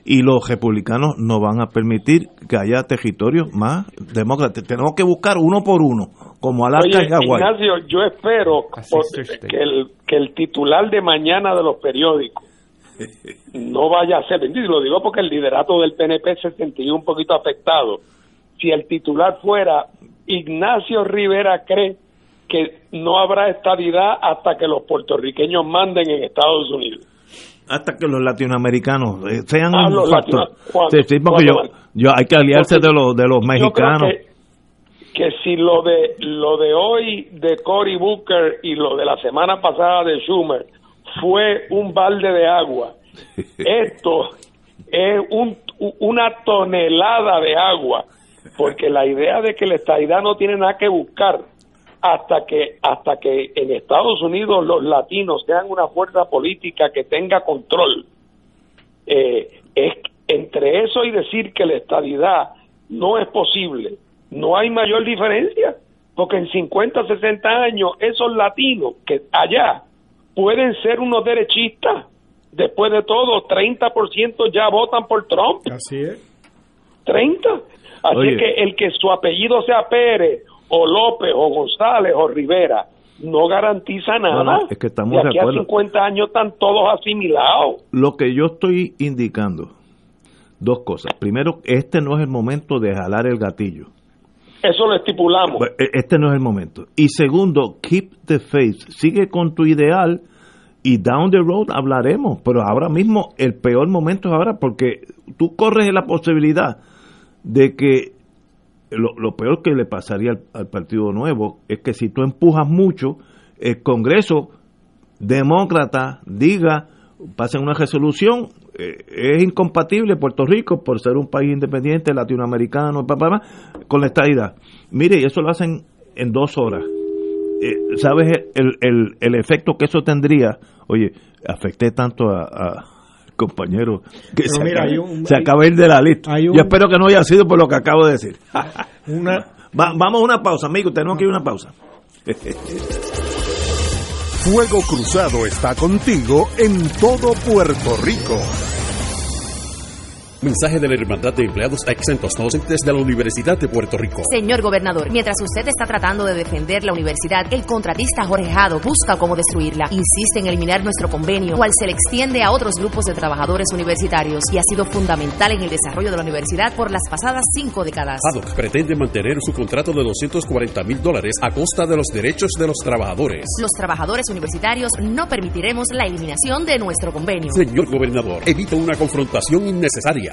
y los republicanos no van a permitir que haya territorios más demócratas. Tenemos que buscar uno por uno, como Alaska Oye, y Hawái. Ignacio, yo espero por- que, el, que el titular de mañana de los periódicos no vaya a ser, y lo digo porque el liderato del PNP se sentía un poquito afectado. Si el titular fuera Ignacio Rivera cree que no habrá estadidad hasta que los puertorriqueños manden en Estados Unidos. Hasta que los latinoamericanos eh, sean Ah, un factor. Sí, sí, porque yo, hay que aliarse Porque de los de los mexicanos. que, que si lo de lo de hoy de Cory Booker y lo de la semana pasada de Schumer fue un balde de agua, (laughs) esto es un, una tonelada de agua, porque la idea de que la estadidad no tiene nada que buscar hasta que hasta que en Estados Unidos los latinos sean una fuerza política que tenga control eh, es entre eso y decir que la estadidad no es posible, no hay mayor diferencia, porque en 50, 60 años esos latinos que allá pueden ser unos derechistas, después de todo 30% ya votan por Trump, Así es. 30. Así Oye. que el que su apellido sea Pérez o López o González o Rivera no garantiza nada. No, no, es que estamos de de aquí a acuerdo. 50 años están todos asimilados. Lo que yo estoy indicando, dos cosas. Primero, este no es el momento de jalar el gatillo. Eso lo estipulamos. Bueno, e- Este no es el momento. Y segundo, keep the faith. Sigue con tu ideal y down the road hablaremos. Pero ahora mismo el peor momento es ahora porque tú corres la posibilidad de que lo, lo peor que le pasaría al, al Partido Nuevo es que si tú empujas mucho, el Congreso demócrata diga, pasen una resolución, eh, es incompatible Puerto Rico por ser un país independiente, latinoamericano, pa, pa, con la estadidad. Mire, y eso lo hacen en dos horas. Eh, ¿Sabes el, el, el efecto que eso tendría? Oye, afecté tanto a, a compañero que se, mira, acaba, hay un- se hay- acaba de ir de la lista. hay un- Yo espero que no haya sido por lo que acabo de decir. (laughs) Una, (laughs) Va- vamos a una pausa, amigos. Tenemos que ir a una pausa. Fuego Cruzado está contigo en todo Puerto Rico. Mensaje de la Hermandad de Empleados Exentos Docentes de la Universidad de Puerto Rico. Señor gobernador, mientras usted está tratando de defender la universidad, el contratista Jorge Jado busca cómo destruirla. Insiste en eliminar nuestro convenio, cual se le extiende a otros grupos de trabajadores universitarios y ha sido fundamental en el desarrollo de la universidad por las pasadas cinco décadas. Haddock pretende mantener su contrato de 240 mil dólares a costa de los derechos de los trabajadores. Los trabajadores universitarios no permitiremos la eliminación de nuestro convenio. Señor gobernador, evita una confrontación innecesaria.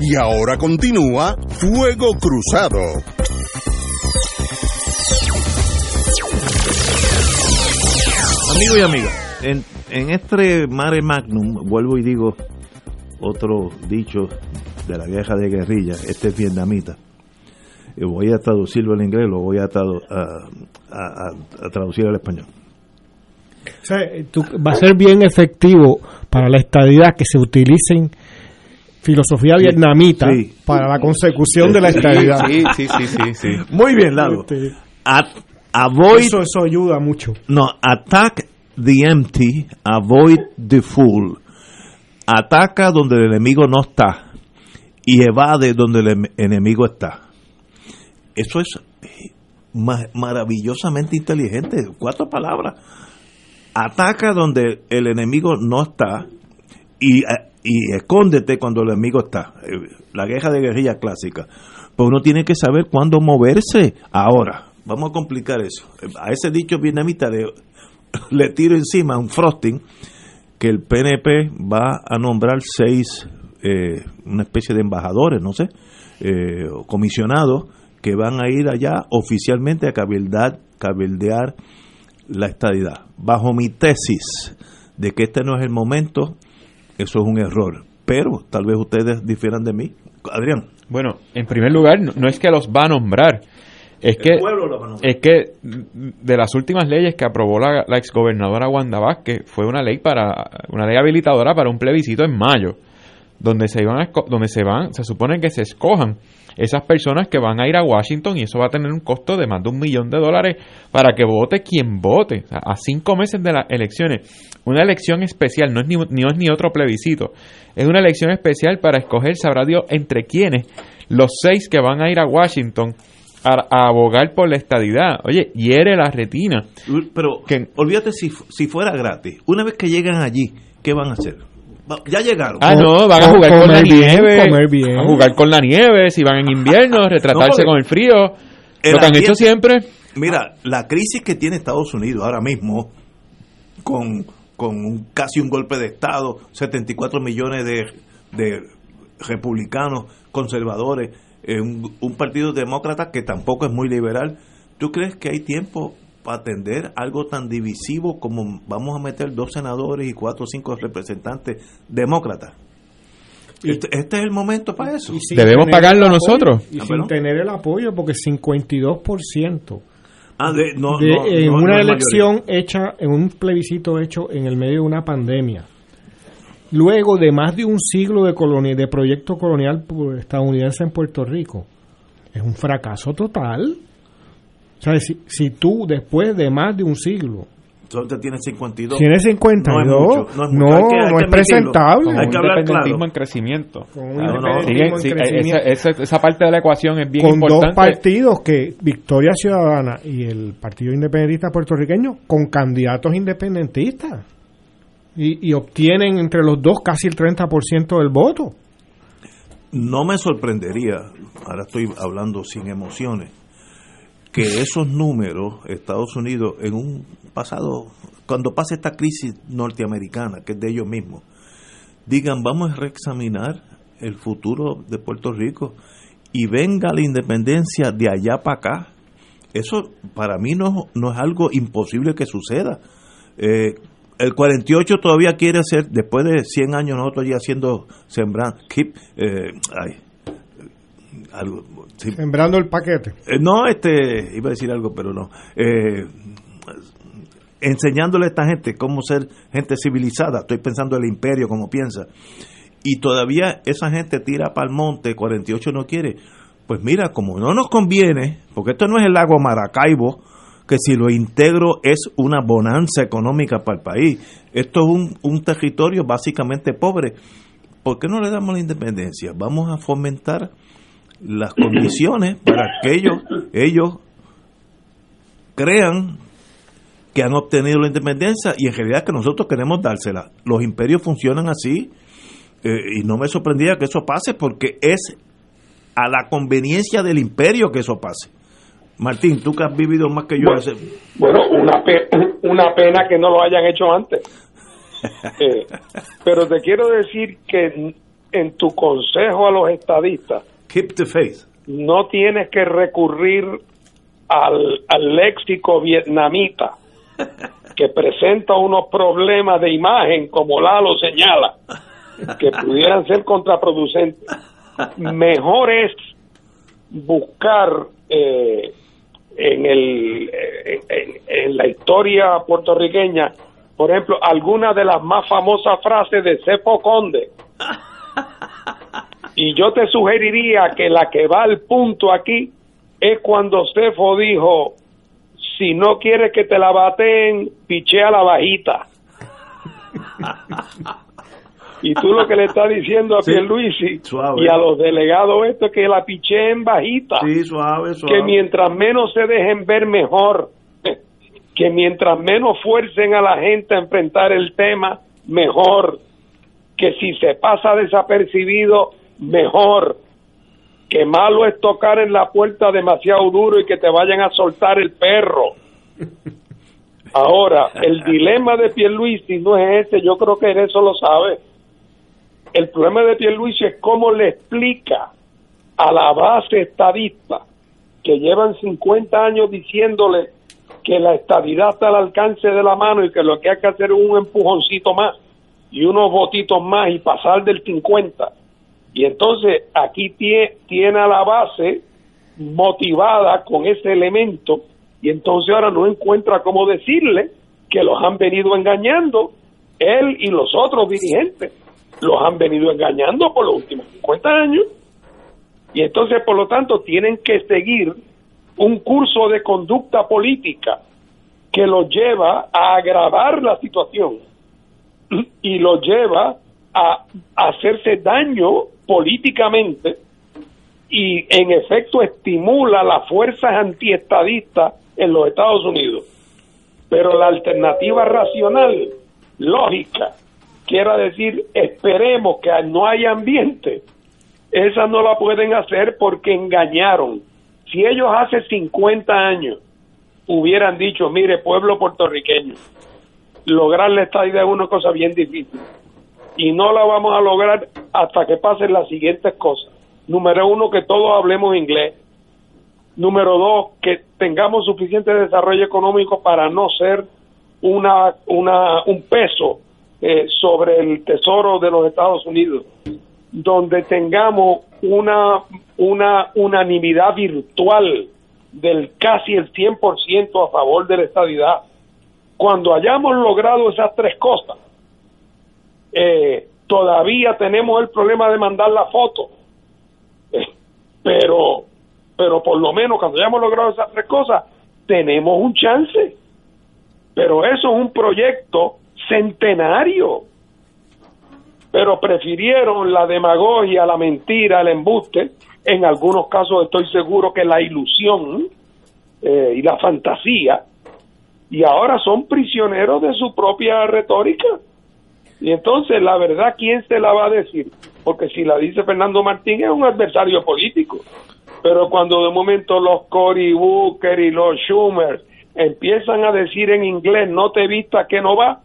Y ahora continúa Fuego Cruzado. Amigos y amigas, en, en este mare magnum, vuelvo y digo otro dicho de la vieja de guerrilla, este es vietnamita. Y voy a traducirlo al inglés, lo voy a, tradu- a- a- a- a traducir al español. O sea, tú- va a ser bien efectivo para la estadidad que se utilicen filosofía vietnamita sí. para la consecución de la estadidad. Sí, sí, sí, sí, sí. (laughs) Muy bien, Lalo. Este, A- avoid eso, eso ayuda mucho. No, attack the empty, avoid the fool. Ataca donde el enemigo no está y evade donde el em- enemigo está. Eso es eh, ma- maravillosamente inteligente. Cuatro palabras. Ataca donde el enemigo no está y, eh, y escóndete cuando el enemigo está. Eh, La guerra de guerrilla clásica. Pero uno tiene que saber cuándo moverse. Ahora, vamos a complicar eso. Eh, A ese dicho vietnamita le, (laughs) le tiro encima un frosting que el PNP va a nombrar seis, eh, una especie de embajadores, no sé, eh, comisionados que van a ir allá oficialmente a cabildar, cabildear la estadidad. Bajo mi tesis de que este no es el momento, eso es un error. Pero tal vez ustedes difieran de mí. Adrián. Bueno, en primer lugar, no, no es que los va a nombrar. Es El que, es que de las últimas leyes que aprobó la, la exgobernadora Wanda Vázquez fue una ley para una ley habilitadora para un plebiscito en mayo, donde se iban a donde se van, se supone que se escojan esas personas que van a ir a Washington y eso va a tener un costo de más de un millón de dólares para que vote quien vote. O sea, a cinco meses de las elecciones. Una elección especial, no es ni, ni es ni otro plebiscito. Es una elección especial para escoger, sabrá Dios, entre quienes los seis que van a ir a Washington a, a abogar por la estadidad. Oye, hiere la retina. Pero olvídate si, si fuera gratis. Una vez que llegan allí, ¿qué van a hacer? Ya llegaron. Ah, no, van a jugar con la bien, nieve. comer bien. A jugar con la nieve, si van en invierno, (laughs) retratarse con el frío. el Lo que han hecho siempre. Mira, la crisis que tiene Estados Unidos ahora mismo, con, con un- casi un golpe de Estado, 74 millones de, de republicanos, conservadores, eh, un, un partido demócrata que tampoco es muy liberal, ¿tú crees que hay tiempo atender algo tan divisivo como vamos a meter dos senadores y cuatro o cinco representantes demócratas? Este, este es el momento para eso. Y sin Debemos tener pagarlo el apoyo, nosotros. Y Ah, sin ¿perdón? tener el apoyo, porque 52% Ah, de- no, de, no, en no, una elección hecha, en un plebiscito hecho en el medio de una pandemia. Luego de más de un siglo de colonia, de proyecto colonial estadounidense en Puerto Rico, es un fracaso total. O sea, si, si tú después de más de un siglo Solo te tiene 52. tienes 52, No es mucho, no es, mucho. no, Hay que- hay no que es admitirlo. presentable. Con Hay un que hablar claro. en crecimiento. Con un Claro, no. en sí, crecimiento. esa, esa- esa parte de la ecuación es bien con dos importante. partidos que Victoria Ciudadana y el Partido Independentista Puertorriqueño con candidatos independentistas y, y obtienen entre los dos casi el 30% del voto. No me sorprendería, ahora estoy hablando sin emociones, que esos números, Estados Unidos, en un pasado, cuando pase esta crisis norteamericana, que es de ellos mismos, digan, vamos a reexaminar el futuro de Puerto Rico y venga la independencia de allá para acá. Eso para mí no, no es algo imposible que suceda. Eh, el 48 todavía quiere hacer, después de 100 años nosotros ya haciendo, sembrando, keep, eh, algo, sí. Sembrando el paquete. Eh, no, este, iba a decir algo, pero no. Eh, enseñándole a esta gente cómo ser gente civilizada. Estoy pensando en el imperio, como piensa. Y todavía esa gente tira para el monte, 48 no quiere. Pues mira, como no nos conviene, porque esto no es el lago Maracaibo, que si lo integro es una bonanza económica para el país. Esto es un, un territorio básicamente pobre. ¿Por qué no le damos la independencia? Vamos a fomentar las condiciones para que ellos, ellos crean que han obtenido la independencia y en realidad que nosotros queremos dársela. Los imperios funcionan así eh, y no me sorprendía que eso pase porque es a la conveniencia del imperio que eso pase. Martín, tú que has vivido más que yo. Bueno, ese- Bueno, una, pe- (laughs) una pena que no lo hayan hecho antes. (laughs) Eh, pero te quiero decir que en, en tu consejo a los estadistas, no tienes que recurrir al, al léxico vietnamita que presenta unos problemas de imagen, como Lalo señala, que pudieran ser contraproducentes. Mejor es buscar eh, en, el, en, en- en la historia puertorriqueña por ejemplo, alguna de las más famosas frases de Cepo Conde. Y yo te sugeriría que la que va al punto aquí es cuando Cefo dijo, si no quieres que te la baten, pichea la bajita. y tú lo que le estás diciendo a Sí. Pierluisi Suave. y a los delegados esto es que la picheen bajita. Sí, suave, suave. Que mientras menos se dejen ver mejor. (laughs) Que mientras menos fuercen a la gente a enfrentar el tema, mejor. Que si se pasa desapercibido, mejor. Que malo es tocar en la puerta demasiado duro y que te vayan a soltar el perro. Ahora, el (laughs) dilema de Pierluisi no es ese, yo creo que él eso lo sabe. El problema de Pierluisi es cómo le explica a la base estadista que llevan 50 años diciéndole que la estadidad está al alcance de la mano y que lo que hay que hacer es un empujoncito más y unos votitos más y pasar del 50. Y entonces aquí tie- tiene a la base motivada con ese elemento y entonces ahora no encuentra cómo decirle que los han venido engañando, él y los otros dirigentes, los han venido engañando por los últimos 50 años. Y entonces por lo tanto tienen que seguir un curso de conducta política que los lleva a agravar la situación y los lleva a hacerse daño políticamente y en efecto estimula las fuerzas antiestadistas en los Estados Unidos. Pero la alternativa racional, lógica, quiera decir, esperemos que no haya ambiente, esa no la pueden hacer porque engañaron. Si ellos hace 50 años hubieran dicho, mire, pueblo puertorriqueño, lograr la estadía es una cosa bien difícil y no la vamos a lograr hasta que pasen las siguientes cosas. Número uno, que todos hablemos inglés. Número dos, que tengamos suficiente desarrollo económico para no ser una, un peso eh, sobre el tesoro de los Estados Unidos, donde tengamos una, una unanimidad virtual del casi el 100% a favor de la estadidad. Cuando hayamos logrado esas tres cosas, eh, todavía tenemos el problema de mandar la foto. Eh, pero, pero por lo menos cuando hayamos logrado esas tres cosas, tenemos un chance. Pero eso es un proyecto centenario. Pero prefirieron la demagogia, la mentira, el embuste. En algunos casos estoy seguro que la ilusión eh, y la fantasía. Y ahora son prisioneros de su propia retórica. Y entonces, la verdad, ¿quién se la va a decir? Porque si la dice Fernando Martín es un adversario político. Pero cuando de momento los Cory Booker y los Schumer empiezan a decir en inglés, no te vista que no va,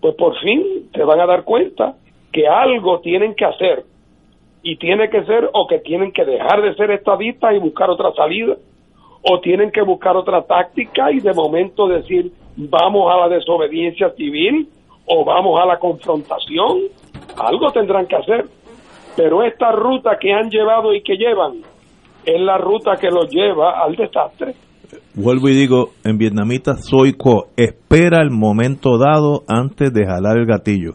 pues por fin se van a dar cuenta que algo tienen que hacer. Y tiene que ser o que tienen que dejar de ser estadistas y buscar otra salida, o tienen que buscar otra táctica y de momento decir, vamos a la desobediencia civil o vamos a la confrontación. Algo tendrán que hacer. Pero esta ruta que han llevado y que llevan es la ruta que los lleva al desastre. Vuelvo y digo, en vietnamita soy co, espera el momento dado antes de jalar el gatillo.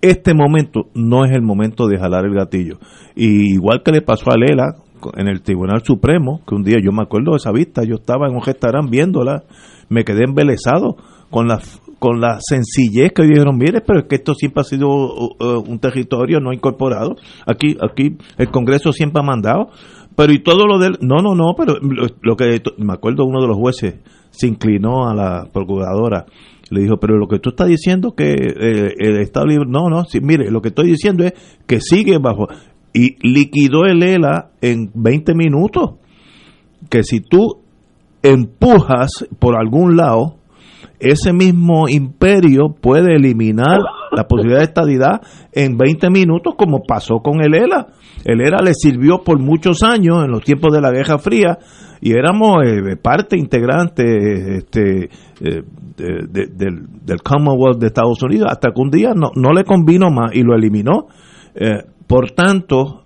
Este momento no es el momento de jalar el gatillo. Y igual que le pasó a Lela en el Tribunal Supremo, que un día yo me acuerdo de esa vista, yo estaba en un restaurante viéndola, me quedé embelesado con la con la sencillez que dijeron, mire, pero es que esto siempre ha sido uh, un territorio no incorporado. Aquí aquí el Congreso siempre ha mandado, pero y todo lo del no, no, no, pero lo, lo que me acuerdo uno de los jueces se inclinó a la procuradora le dijo, pero lo que tú estás diciendo que eh, el Estado Libre, no, no, sí, mire, lo que estoy diciendo es que sigue bajo, y liquidó el ELA en 20 minutos, que si tú empujas por algún lado, ese mismo imperio puede eliminar la posibilidad de estadidad en 20 minutos como pasó con el ELA. El ELA le sirvió por muchos años en los tiempos de la Guerra Fría y éramos eh, parte integrante este, eh, de, de, del, del, Commonwealth de Estados Unidos hasta que un día no, no le convino más y lo eliminó. Eh, por tanto,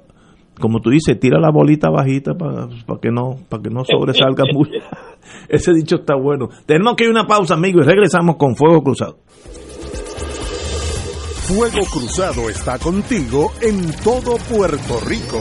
como tú dices, tira la bolita bajita para pa que no para que no sobresalga (laughs) mucho. ese dicho está bueno. Tenemos que ir a una pausa, amigos, y regresamos con Fuego Cruzado. Fuego Cruzado está contigo en todo Puerto Rico.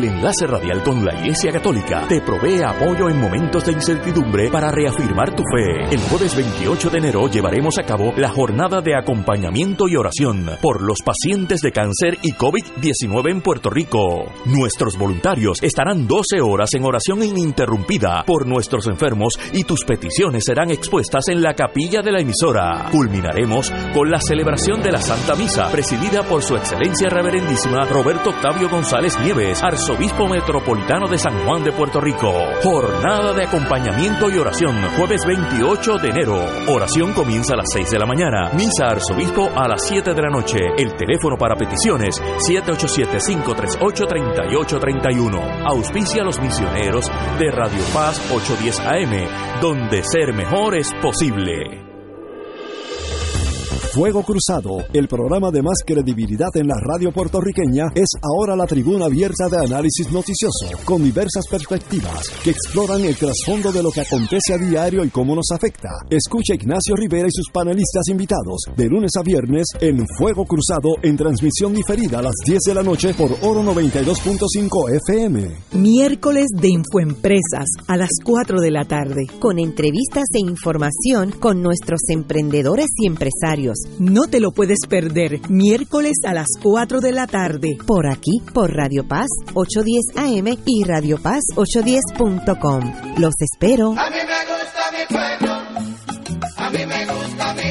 enlace radial con la Iglesia Católica, te provee apoyo en momentos de incertidumbre para reafirmar tu fe. El jueves 28 de enero llevaremos a cabo la jornada de acompañamiento y oración por los pacientes de cáncer y COVID-19 en Puerto Rico. Nuestros voluntarios estarán 12 horas en oración ininterrumpida por nuestros enfermos y tus peticiones serán expuestas en la capilla de la emisora. Culminaremos con la celebración de la Santa Misa, presidida por su excelencia reverendísima Roberto Octavio González Nieves, arzobispo metropolitano de San Juan de Puerto Rico. Jornada de acompañamiento y oración, jueves 28 de enero. Oración comienza a las 6 de la mañana. Misa arzobispo a las 7 de la noche. El teléfono para peticiones 787-538-3831. Auspicia a los misioneros de Radio Paz 810 AM, donde ser mejor es posible. Fuego Cruzado, el programa de más credibilidad en la radio puertorriqueña, es ahora la tribuna abierta de análisis noticioso, con diversas perspectivas que exploran el trasfondo de lo que acontece a diario y cómo nos afecta. Escucha Ignacio Rivera y sus panelistas invitados de lunes a viernes en Fuego Cruzado en transmisión diferida a las 10 de la noche por Oro 92.5 FM. Miércoles de Infoempresas a las 4 de la tarde. Con entrevistas e información con nuestros emprendedores y empresarios. No te lo puedes perder. Miércoles a las 4 de la tarde. Por aquí, por Radio Paz 810 AM y Radio Paz 810.com. Los espero. A mí me gusta mi pueblo, a mí me gusta mi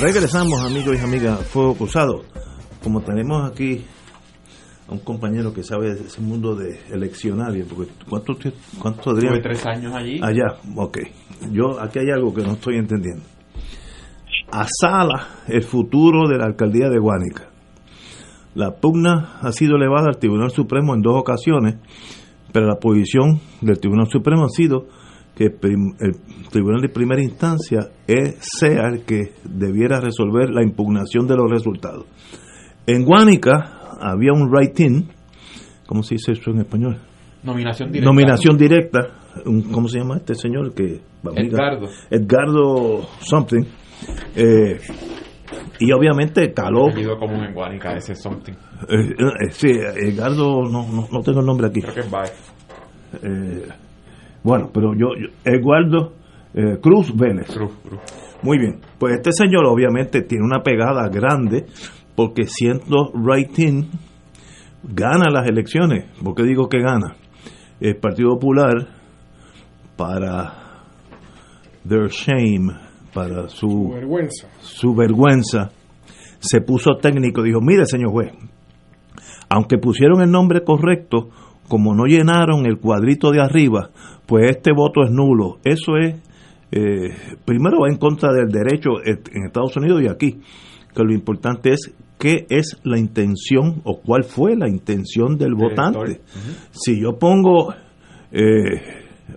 Regresamos, amigos y amigas, Fuego Cruzado. Como tenemos aquí a un compañero que sabe de ese mundo de eleccionario, porque ¿cuánto, cuánto? Tuve tres años allí. Allá, ok. Yo, aquí hay algo que no estoy entendiendo. Asala el futuro de la alcaldía de Guánica. La pugna ha sido elevada al Tribunal Supremo en dos ocasiones, pero la posición del Tribunal Supremo ha sido que el Tribunal de Primera Instancia es, sea el que debiera resolver la impugnación de los resultados. En Guánica había un write-in, ¿cómo se dice eso en español? Nominación directa. Nominación directa, un- ¿cómo se llama este señor? que Edgardo. Edgardo something. eh, y obviamente caló. Común en Guanica, ese es something. Eh, eh, sí, Edgardo, no, no, no tengo el nombre aquí. Creo que es. Eh, bueno, pero yo, yo Eduardo eh, Cruz Vélez. Muy bien, pues este señor obviamente tiene una pegada grande porque siendo writing gana las elecciones. ¿Por qué digo que gana? El Partido Popular para their shame, para su, vergüenza. su vergüenza, se puso técnico, dijo, mire señor juez, aunque pusieron el nombre correcto, como no llenaron el cuadrito de arriba, pues este voto es nulo. Eso es, eh, primero va en contra del derecho en Estados Unidos y aquí, que lo importante es qué es la intención o cuál fue la intención del votante. Si yo pongo eh,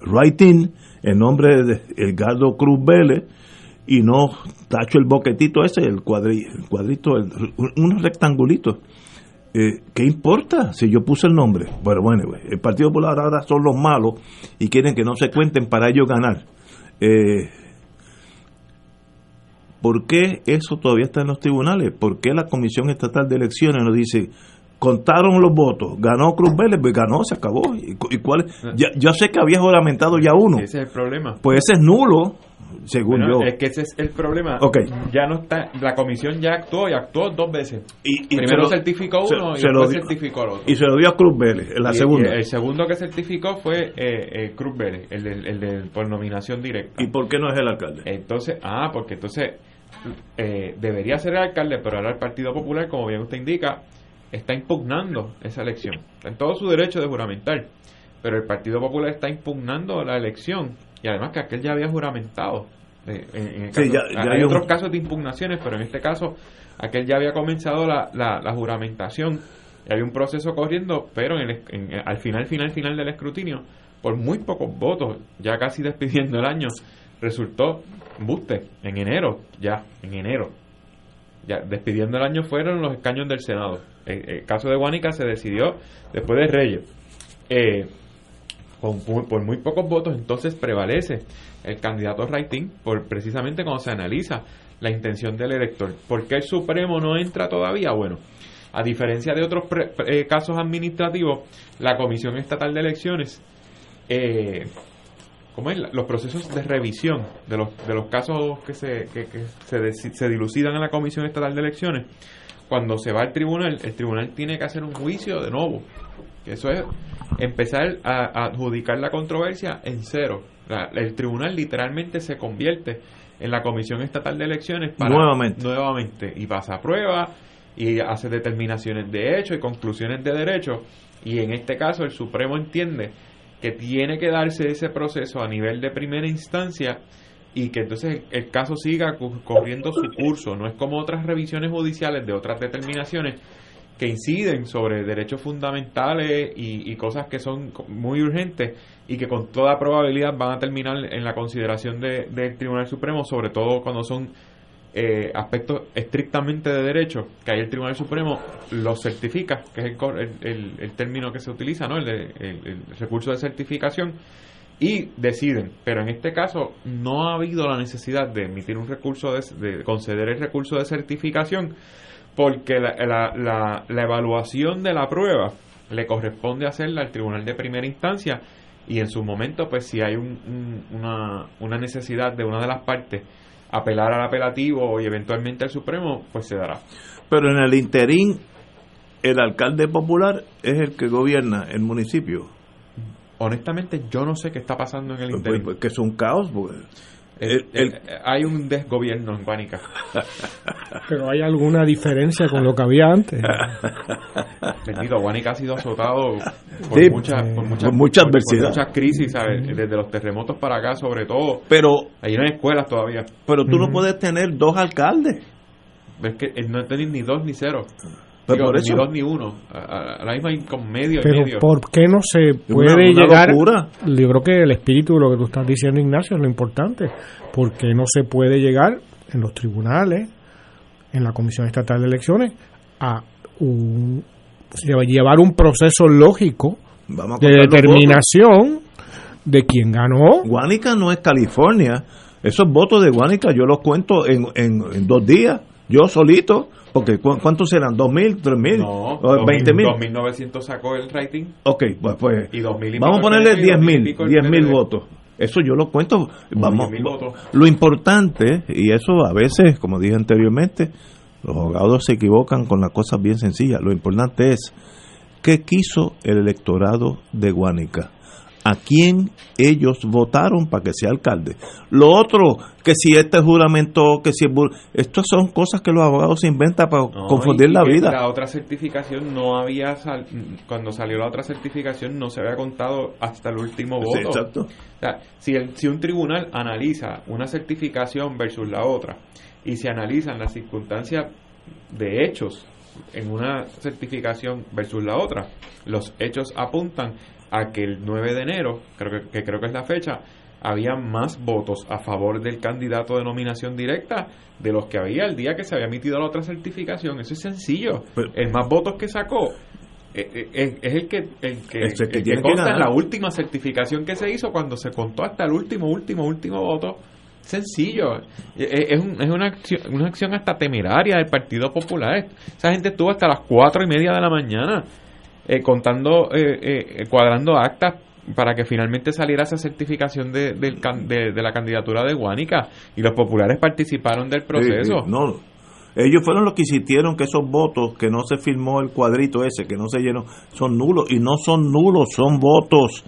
writing en nombre de Edgardo Cruz Vélez y no tacho el boquetito ese, el, cuadri, el cuadrito, el, un rectangulito, Eh, ¿Qué importa si yo puse el nombre? Bueno, bueno, el Partido Popular ahora son los malos y quieren que no se cuenten para ellos ganar. Eh, ¿Por qué eso todavía está en los tribunales? ¿Por qué la Comisión Estatal de Elecciones nos dice, contaron los votos, ganó Cruz Vélez, pues ganó, se acabó? ¿Y, y cuál? Ya, yo sé que había juramentado ya uno. Ese es el problema. Pues ese es nulo, según Bueno, yo. Es que ese es el problema. Ya no está, la comisión ya actuó y actuó dos veces. y Primero se lo- certificó se- uno y se después dio- certificó el otro. Y se lo dio a Cruz Vélez, en la segunda. el segundo que certificó fue eh, eh, Cruz Vélez, el, del- el del- por nominación directa. ¿Y por qué no es el alcalde? Entonces, ah, porque entonces eh, debería ser el alcalde, pero ahora el Partido Popular, como bien usted indica, está impugnando esa elección. Está en todo su derecho de juramentar, pero el Partido Popular está impugnando la elección y además que aquel ya había juramentado. Eh, en- Sí, ya- ya hay hay un- otros casos de impugnaciones, pero en este caso aquel ya había comenzado la, la, la juramentación y hay un proceso corriendo, pero en el en- al final, final, final del escrutinio, por muy pocos votos, ya casi (laughs) despidiendo el año, resultó buste en enero, ya, en enero. Ya, despidiendo el año fueron los escaños del Senado. El, caso de Guánica se decidió después de Reyes. Eh, con, por muy pocos votos, entonces prevalece el candidato Raitín, por precisamente cuando se analiza la intención del elector. ¿Por qué el Supremo no entra todavía? Bueno, a diferencia de otros eh, casos administrativos, la Comisión Estatal de Elecciones, eh, ¿cómo es? Los procesos de revisión de los, de los casos que, se, que, que se, se dilucidan en la Comisión Estatal de Elecciones, cuando se va al tribunal, el tribunal tiene que hacer un juicio de nuevo. Eso es empezar a, a adjudicar la controversia en cero. La- el tribunal literalmente se convierte en la Comisión Estatal de Elecciones para Nuevamente. nuevamente y pasa a prueba y hace determinaciones de hecho y conclusiones de derecho y en este caso el Supremo entiende que tiene que darse ese proceso a nivel de primera instancia y que entonces el, caso siga corriendo su curso. No es como otras revisiones judiciales de otras determinaciones que inciden sobre derechos fundamentales y, y cosas que son muy urgentes y que con toda probabilidad van a terminar en la consideración de- del Tribunal Supremo, sobre todo cuando son eh, aspectos estrictamente de derecho, que ahí el Tribunal Supremo los certifica, que es el, el, el- término que se utiliza, ¿no? el, de- el- recurso de certificación, y deciden. Pero en este caso no ha habido la necesidad de emitir un recurso, de, de conceder el recurso de certificación, porque la, la, la, la evaluación de la prueba le corresponde hacerla al tribunal de primera instancia y en su momento pues si hay un- un- una, una necesidad de una de las partes apelar al apelativo y eventualmente al Supremo pues se dará Pero en el interín, el alcalde popular es el que gobierna el municipio. honestamente yo no sé qué está pasando en el Pues, interín pues, que es un caos. porque Eh, el- eh, hay un desgobierno en Guánica (laughs) Pero hay alguna diferencia con lo que había antes. (laughs) Bendito, Guánica ha sido azotado por, Sí, muchas por muchas por mucha por- por adversidad. muchas crisis, ¿sabes? Desde los terremotos para acá, sobre todo. Pero, Ahí no hay escuelas todavía. pero tú no puedes tener dos alcaldes. Es que eh, no tenéis ni dos ni cero. Pero Digo, por eso- Ni dos ni uno. Ahora mismo hay como medio y Pero medio. ¿por qué no se puede una llegar? locura. Yo creo que el espíritu de lo que tú estás diciendo, Ignacio, es lo importante. ¿Por qué no se puede llegar en los tribunales, en la Comisión Estatal de Elecciones, a un, llevar un proceso lógico Vamos a de determinación de quién ganó? Guánica no es California. Esos votos de Guánica yo los cuento en, en, en dos días, yo solito. Porque ¿cu- ¿cuántos serán? ¿Dos mil? ¿Tres mil? No, ¿O ¿Veinte mil? 2.900 sacó el rating. Ok, pues, pues Y 2.000 y vamos a ponerle PNP y 10 2.000 y mil, 10 mil votos. Eso yo lo cuento. Vamos, 10.000 votos. lo importante, y eso a veces, como dije anteriormente, los abogados se equivocan con las cosas bien sencillas. Lo importante es qué quiso el electorado de Guánica. A quién ellos votaron para que sea alcalde. Lo otro, que si este juramento, que si Estas son cosas que los abogados se inventan para No, confundir la vida. La otra certificación no había. sal- cuando salió la otra certificación no se había contado hasta el último Sí, voto. exacto. O sea, si, el, si un tribunal analiza una certificación versus la otra y se analizan las circunstancias de hechos en una certificación versus la otra, los hechos apuntan a que el 9 de enero, creo que, que creo que es la fecha, había más votos a favor del candidato de nominación directa de los que había el día que se había emitido la otra certificación. Eso es sencillo. el más votos que sacó eh, eh, es, es el que el que, Es el que el que tiene que consta en ganar. la última certificación que se hizo cuando se contó hasta el último, último, último voto. Sencillo. Eh, Es, un- es una, acción, una acción hasta temeraria del Partido Popular. Esa gente estuvo hasta las cuatro y media de la mañana eh, contando, eh, eh, cuadrando actas para que finalmente saliera esa certificación de, del can- de, de la candidatura de Guánica y los populares participaron del proceso. No, ellos fueron los que insistieron que esos votos, que no se firmó el cuadrito ese, que no se llenó, son nulos. Y no son nulos, son votos.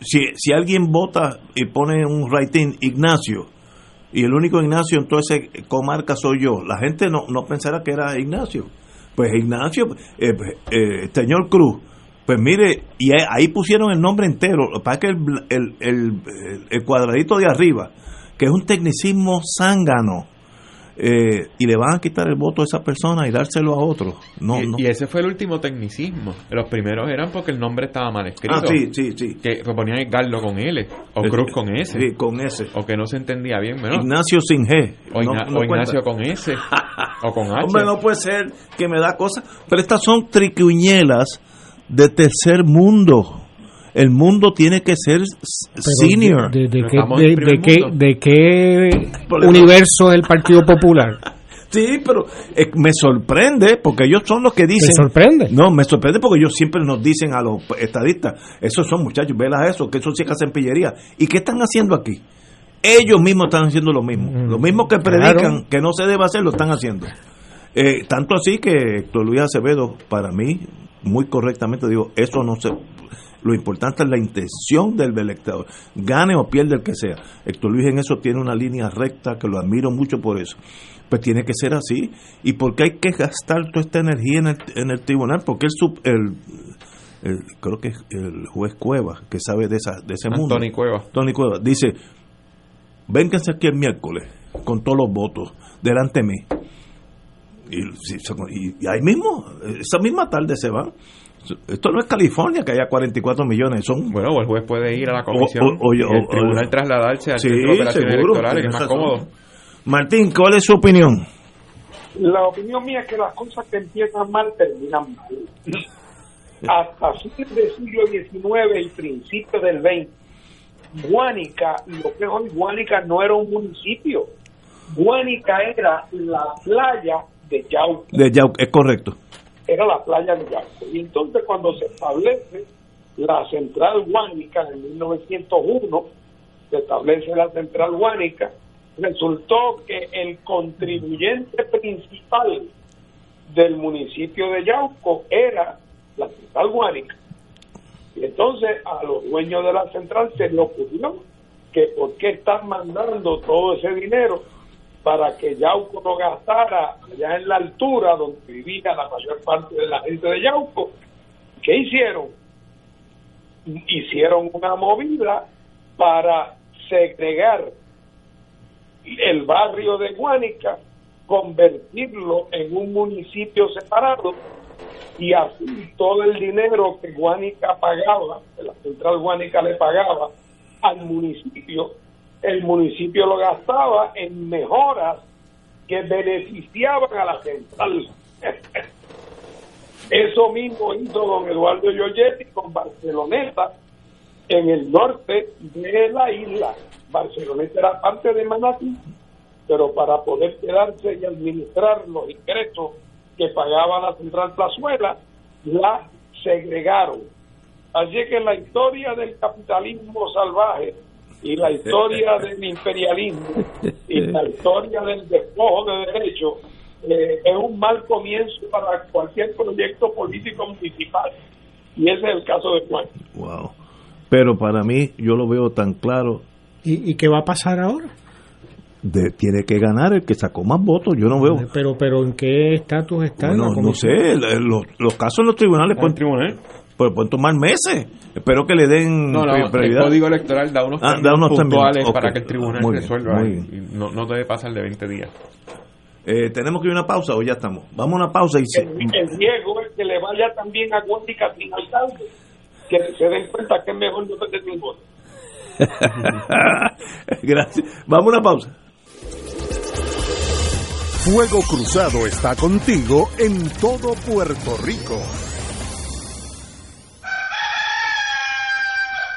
Si, si alguien vota y pone un writing Ignacio, y el único Ignacio en toda esa comarca soy yo, la gente no, no pensará que era Ignacio. Pues Ignacio, eh, eh, señor Cruz, pues mire, y ahí- pusieron el nombre entero. Lo que el, el, el- el cuadradito de arriba, que es un tecnicismo zángano, eh, y le van a quitar el voto a esa persona y dárselo a otro. No, y, no. y ese fue el último tecnicismo. Los primeros eran porque el nombre estaba mal escrito. Ah, sí, sí, sí. Que ponían Garlo con L o Eh, Cruz con S. sí, con S. O que no se entendía bien. bueno. Ignacio sin G. O, No- Igna- no o Ignacio con S. o con H. Hombre, no puede ser que me da cosas. Pero estas son triquiñuelas de tercer mundo. El mundo tiene que ser Pero senior. ¿De, de qué, de, de qué, de qué universo es el Partido Popular? (laughs) Sí, pero eh, me sorprende porque ellos son los que dicen. ¿Te sorprende? No, me sorprende porque ellos siempre nos dicen a los estadistas: esos son muchachos, velas eso, que eso sí que hacen pillería. ¿Y qué están haciendo aquí? Ellos mismos están haciendo lo mismo. Lo mismo que predican Claro. que no se debe hacer, lo están haciendo. Eh, tanto así que Héctor Luis Acevedo, para mí, muy correctamente digo: eso no se. Lo importante es la intención del elector, gane o pierda el que sea. Héctor Luis en eso tiene una línea recta que lo admiro mucho por eso. Pues tiene que ser así. ¿Y por qué hay que gastar toda esta energía en el, en el tribunal? Porque el, sub- el, el- creo que es el juez Cueva, que sabe de, esa, de ese mundo. Tony Cueva. Tony Cueva dice, vénganse aquí el miércoles con todos los votos delante de mí. Y, si- y- y ahí mismo, esa misma tarde se van. Esto no es California, que haya 44 millones, son... Bueno, o el juez puede ir a la comisión O- o- y o- el o- tribunal trasladarse al Sí, centro de operaciones seguro, electorales, que es más razón. cómodo. Martín, ¿cuál es su opinión? La opinión mía es que las cosas que empiezan mal terminan mal. Hasta fines del siglo XIX y principios del XX, Guánica, lo que es hoy Guánica no era un municipio. Guánica era la playa de Yauco, De Yauco, es correcto. Era la playa de Yauco. Y entonces cuando se establece la central Guánica en 1901, se establece la central Guánica, resultó que el contribuyente principal del municipio de Yauco era la central Guánica. Y entonces a los dueños de la central se le ocurrió que por qué están mandando todo ese dinero para que Yauco no gastara allá en la altura donde vivía la mayor parte de la gente de Yauco. ¿Qué hicieron? Hicieron una movida para segregar el barrio de Guánica, convertirlo en un municipio separado y así todo el dinero que Guánica pagaba, que la central Guánica le pagaba al municipio, el municipio lo gastaba en mejoras que beneficiaban a la central. (laughs) Eso mismo hizo don Eduardo Giorgetti con Barceloneta en el norte de la isla. Barceloneta era parte de Manatí, pero para poder quedarse y administrar los ingresos que pagaba la central Plazuela, la segregaron. Así que la historia del capitalismo salvaje y la historia (laughs) del imperialismo y la historia del despojo de derechos eh, es un mal comienzo para cualquier proyecto político municipal. Y ese es el caso de Juan. Wow. Pero para mí, yo lo veo tan claro, ¿Y, y qué va a pasar ahora? de, tiene que ganar el que sacó más votos. Yo no veo. Pero, pero ¿en qué estatus está Bueno, no sé, los, los casos en los tribunales pueden, pues, pueden tomar meses. Espero que le den No, no, pri- el prioridad. código electoral da unos, Ah, da unos puntuales para que el tribunal Muy bien, resuelva. muy y- bien. y no, no debe pasar de 20 días. Eh, ¿Tenemos que ir a una pausa o ya estamos? Vamos a una pausa y se- El, el riesgo es que le vaya también a Guánica sin alcalde, que se den cuenta que es mejor no perder voto. (laughs) Gracias. Vamos a una pausa. Fuego Cruzado está contigo en todo Puerto Rico.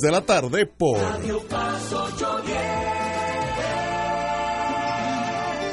de la tarde por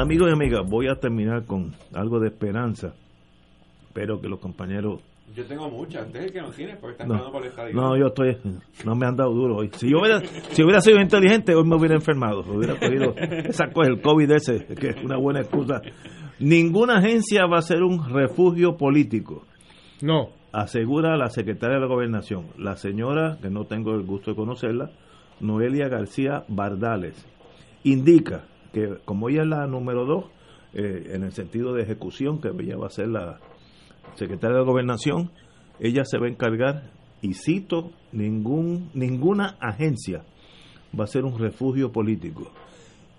Amigos y amigas, voy a terminar con algo de esperanza. Espero que los compañeros Yo tengo muchas. Usted es el que no tiene porque está No, esperando por el estadio. no, yo estoy, no me han dado duro hoy. Si yo hubiera, si hubiera sido inteligente, hoy me hubiera enfermado. Hubiera cogido esa cosa, el COVID ese, que es una buena excusa. Ninguna agencia va a ser un refugio político. No. Asegura la secretaria de la gobernación, la señora, que no tengo el gusto de conocerla, Noelia García Bardales. Indica que como ella es la número dos, eh, en el sentido de ejecución, que ella va a ser la secretaria de gobernación, ella se va a encargar, y cito, ningún, ninguna agencia va a ser un refugio político.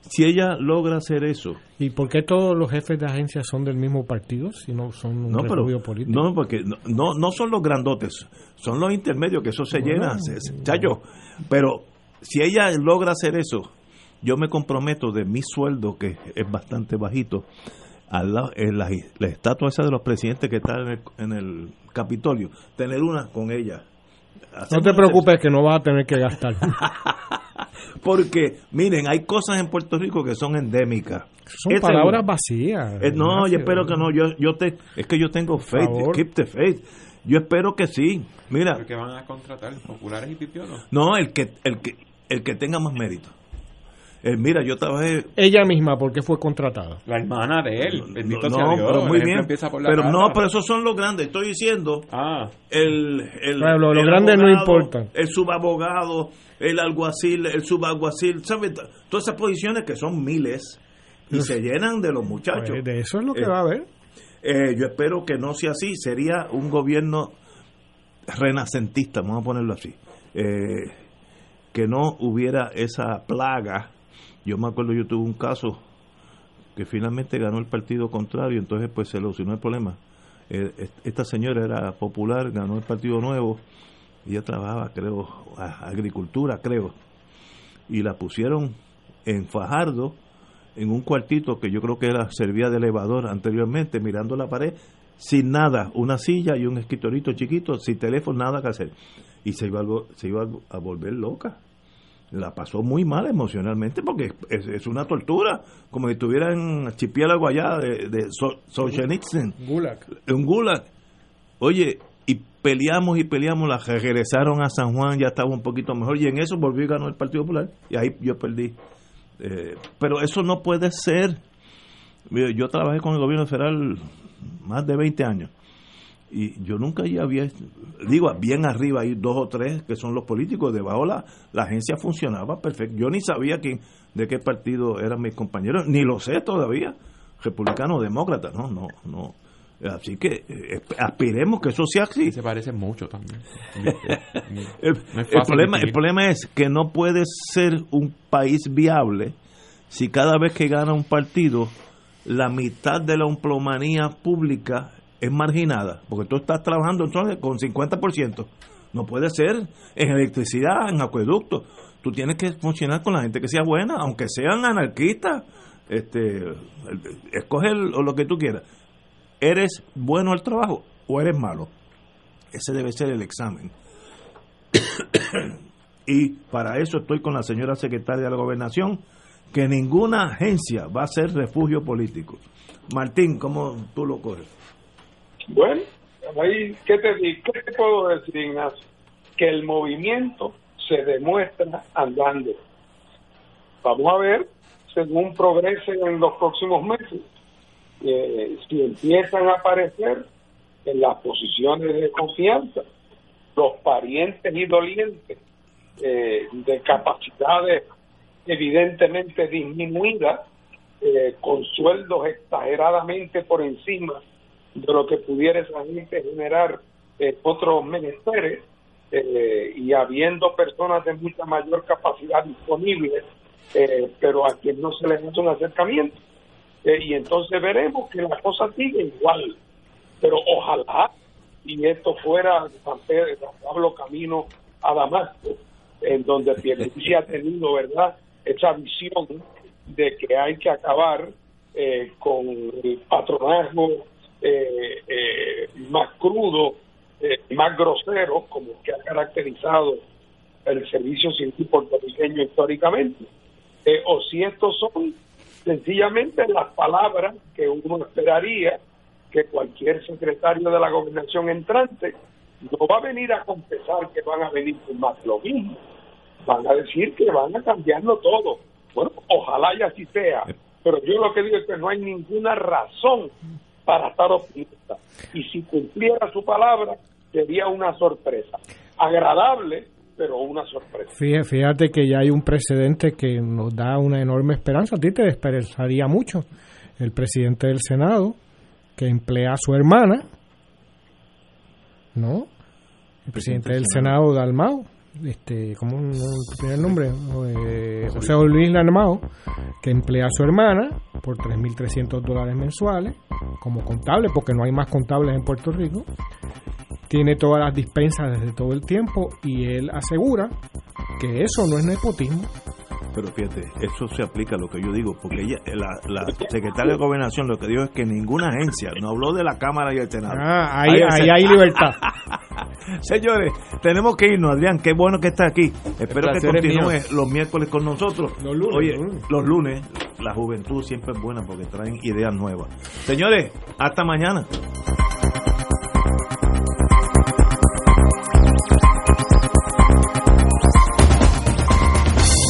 Si ella logra hacer eso, ¿Y por qué todos los jefes de agencias son del mismo partido si no son un no, pero, refugio político? no, porque no, no, no son los grandotes, son los intermedios, que eso se Bueno. llena, se- se- chayo. Pero si ella logra hacer eso, yo me comprometo de mi sueldo, que es bastante bajito, a la, en la, la estatua esa de los presidentes que está en el, en el Capitolio, tener una con ella. No te preocupes que no vas a tener que gastar. (laughs) Porque, miren, hay cosas en Puerto Rico que son endémicas. Son Es palabras seguro. vacías. Eh, no, yo espero que no. Yo, yo te, es que yo tengo faith. Keep the faith. Yo espero que sí. Mira, Porque van a contratar populares y pipiolos. no, el que, el que, el que tenga más mérito. Eh, mira, yo trabajé. Ella misma, ¿por qué fue contratada? La hermana de él, bendito No, sea Dios. pero el muy bien. empieza por la Pero no, pero esos son los grandes. Estoy diciendo. El, el, lo- los el grandes no importan. El subabogado, el alguacil, el subaguacil, ¿sabes? Todas esas posiciones que son miles y se llenan de los muchachos. Pues de eso es lo que Eh, va a haber. eh, yo espero que no sea así. Sería un gobierno renacentista, vamos a ponerlo así. Eh, que no hubiera esa plaga. Yo me acuerdo, yo tuve un caso que finalmente ganó el partido contrario, entonces pues se solucionó el problema. Eh, est- esta señora era popular, ganó el Partido Nuevo, ella trabajaba, creo, agricultura, creo. y la pusieron en Fajardo, en un cuartito que yo creo que era servía de elevador anteriormente, mirando la pared, sin nada, una silla y un escritorito chiquito, sin teléfono, nada que hacer. Y se iba se iba a volver loca. La pasó muy mal emocionalmente porque es, es una tortura, como si estuviera en archipiélago allá de, de So- Solzhenitsyn. Gulag. Un gulag. Oye, y peleamos y peleamos, la regresaron a San Juan, ya estaba un poquito mejor, y en eso volvió y ganó el Partido Popular, y ahí yo perdí. Eh, pero eso no puede ser. Yo trabajé con el gobierno federal más de 20 años, y yo nunca ya había, digo, bien arriba hay dos o tres que son los políticos, debajo la, la agencia funcionaba perfecto. Yo ni sabía quién, de qué partido eran mis compañeros, ni lo sé todavía, republicano o demócrata, no, no, no. Así que eh, aspiremos que eso sea así. Se parecen mucho también. (laughs) El, No problema, el problema es que no puede ser un país viable si cada vez que gana un partido la mitad de la emplomanía pública es marginada, porque tú estás trabajando entonces con 50%. No puede ser en electricidad, en acueducto. Tú tienes que funcionar con la gente que sea buena, aunque sean anarquistas. Este, escoge lo que tú quieras. ¿Eres bueno al trabajo o eres malo? Ese debe ser el examen. (coughs) y para eso estoy con la señora secretaria de la gobernación, que ninguna agencia va a ser refugio político. Martín, ¿cómo tú lo coges? Bueno, ahí, ¿qué te, qué te puedo decir, Ignacio? Que el movimiento se demuestra andando. Vamos a ver, según progrese en los próximos meses, eh, si empiezan a aparecer en las posiciones de confianza los parientes y dolientes eh, de capacidades evidentemente disminuidas, eh, con sueldos exageradamente por encima de lo que pudiera esa gente generar eh, otros menesteres eh, y habiendo personas de mucha mayor capacidad disponible, eh, pero a quien no se les hace un acercamiento. Eh, y entonces veremos que la cosa sigue igual. Pero ojalá, y esto fuera San Pedro, San Pablo camino a Damasco, en donde (laughs) Pierluisi ha tenido, ¿verdad?, esa visión de que hay que acabar eh, con el patronazgo eh, eh, más crudo, eh, más grosero, como que ha caracterizado el servicio civil puertorriqueño históricamente, eh, o si estos son sencillamente las palabras que uno esperaría que cualquier secretario de la gobernación entrante no va a venir a confesar que van a venir con más lo mismo, van a decir que van a cambiarlo todo. Bueno, ojalá y así sea, pero yo lo que digo es que no hay ninguna razón para estar optimista. Y si cumpliera su palabra, sería una sorpresa. Agradable, pero una sorpresa. Fíjate, fíjate que ya hay un precedente que nos da una enorme esperanza. A ti te desesperanzaría mucho. El presidente del Senado, que emplea a su hermana, ¿no? El presidente del Senado, Dalmao, este, ¿cómo no, tu primer nombre? Eh, José Luis Dalmao, que emplea a su hermana por 3.300 dólares mensuales como contable, porque no hay más contables en Puerto Rico. Tiene todas las dispensas desde todo el tiempo y él asegura que eso no es nepotismo. Pero fíjate, eso se aplica a lo que yo digo, porque ella, la, la secretaria de gobernación lo que dijo es que ninguna agencia, no habló de la Cámara y el Senado. Ah, ahí, ahí hay libertad. (laughs) Señores, tenemos que irnos, Adrián, qué bueno que está aquí. Espero que placer es continúe mío. los miércoles con nosotros. Los lunes, Oye, los lunes. los lunes, la juventud siempre es buena porque traen ideas nuevas. Señores, hasta mañana.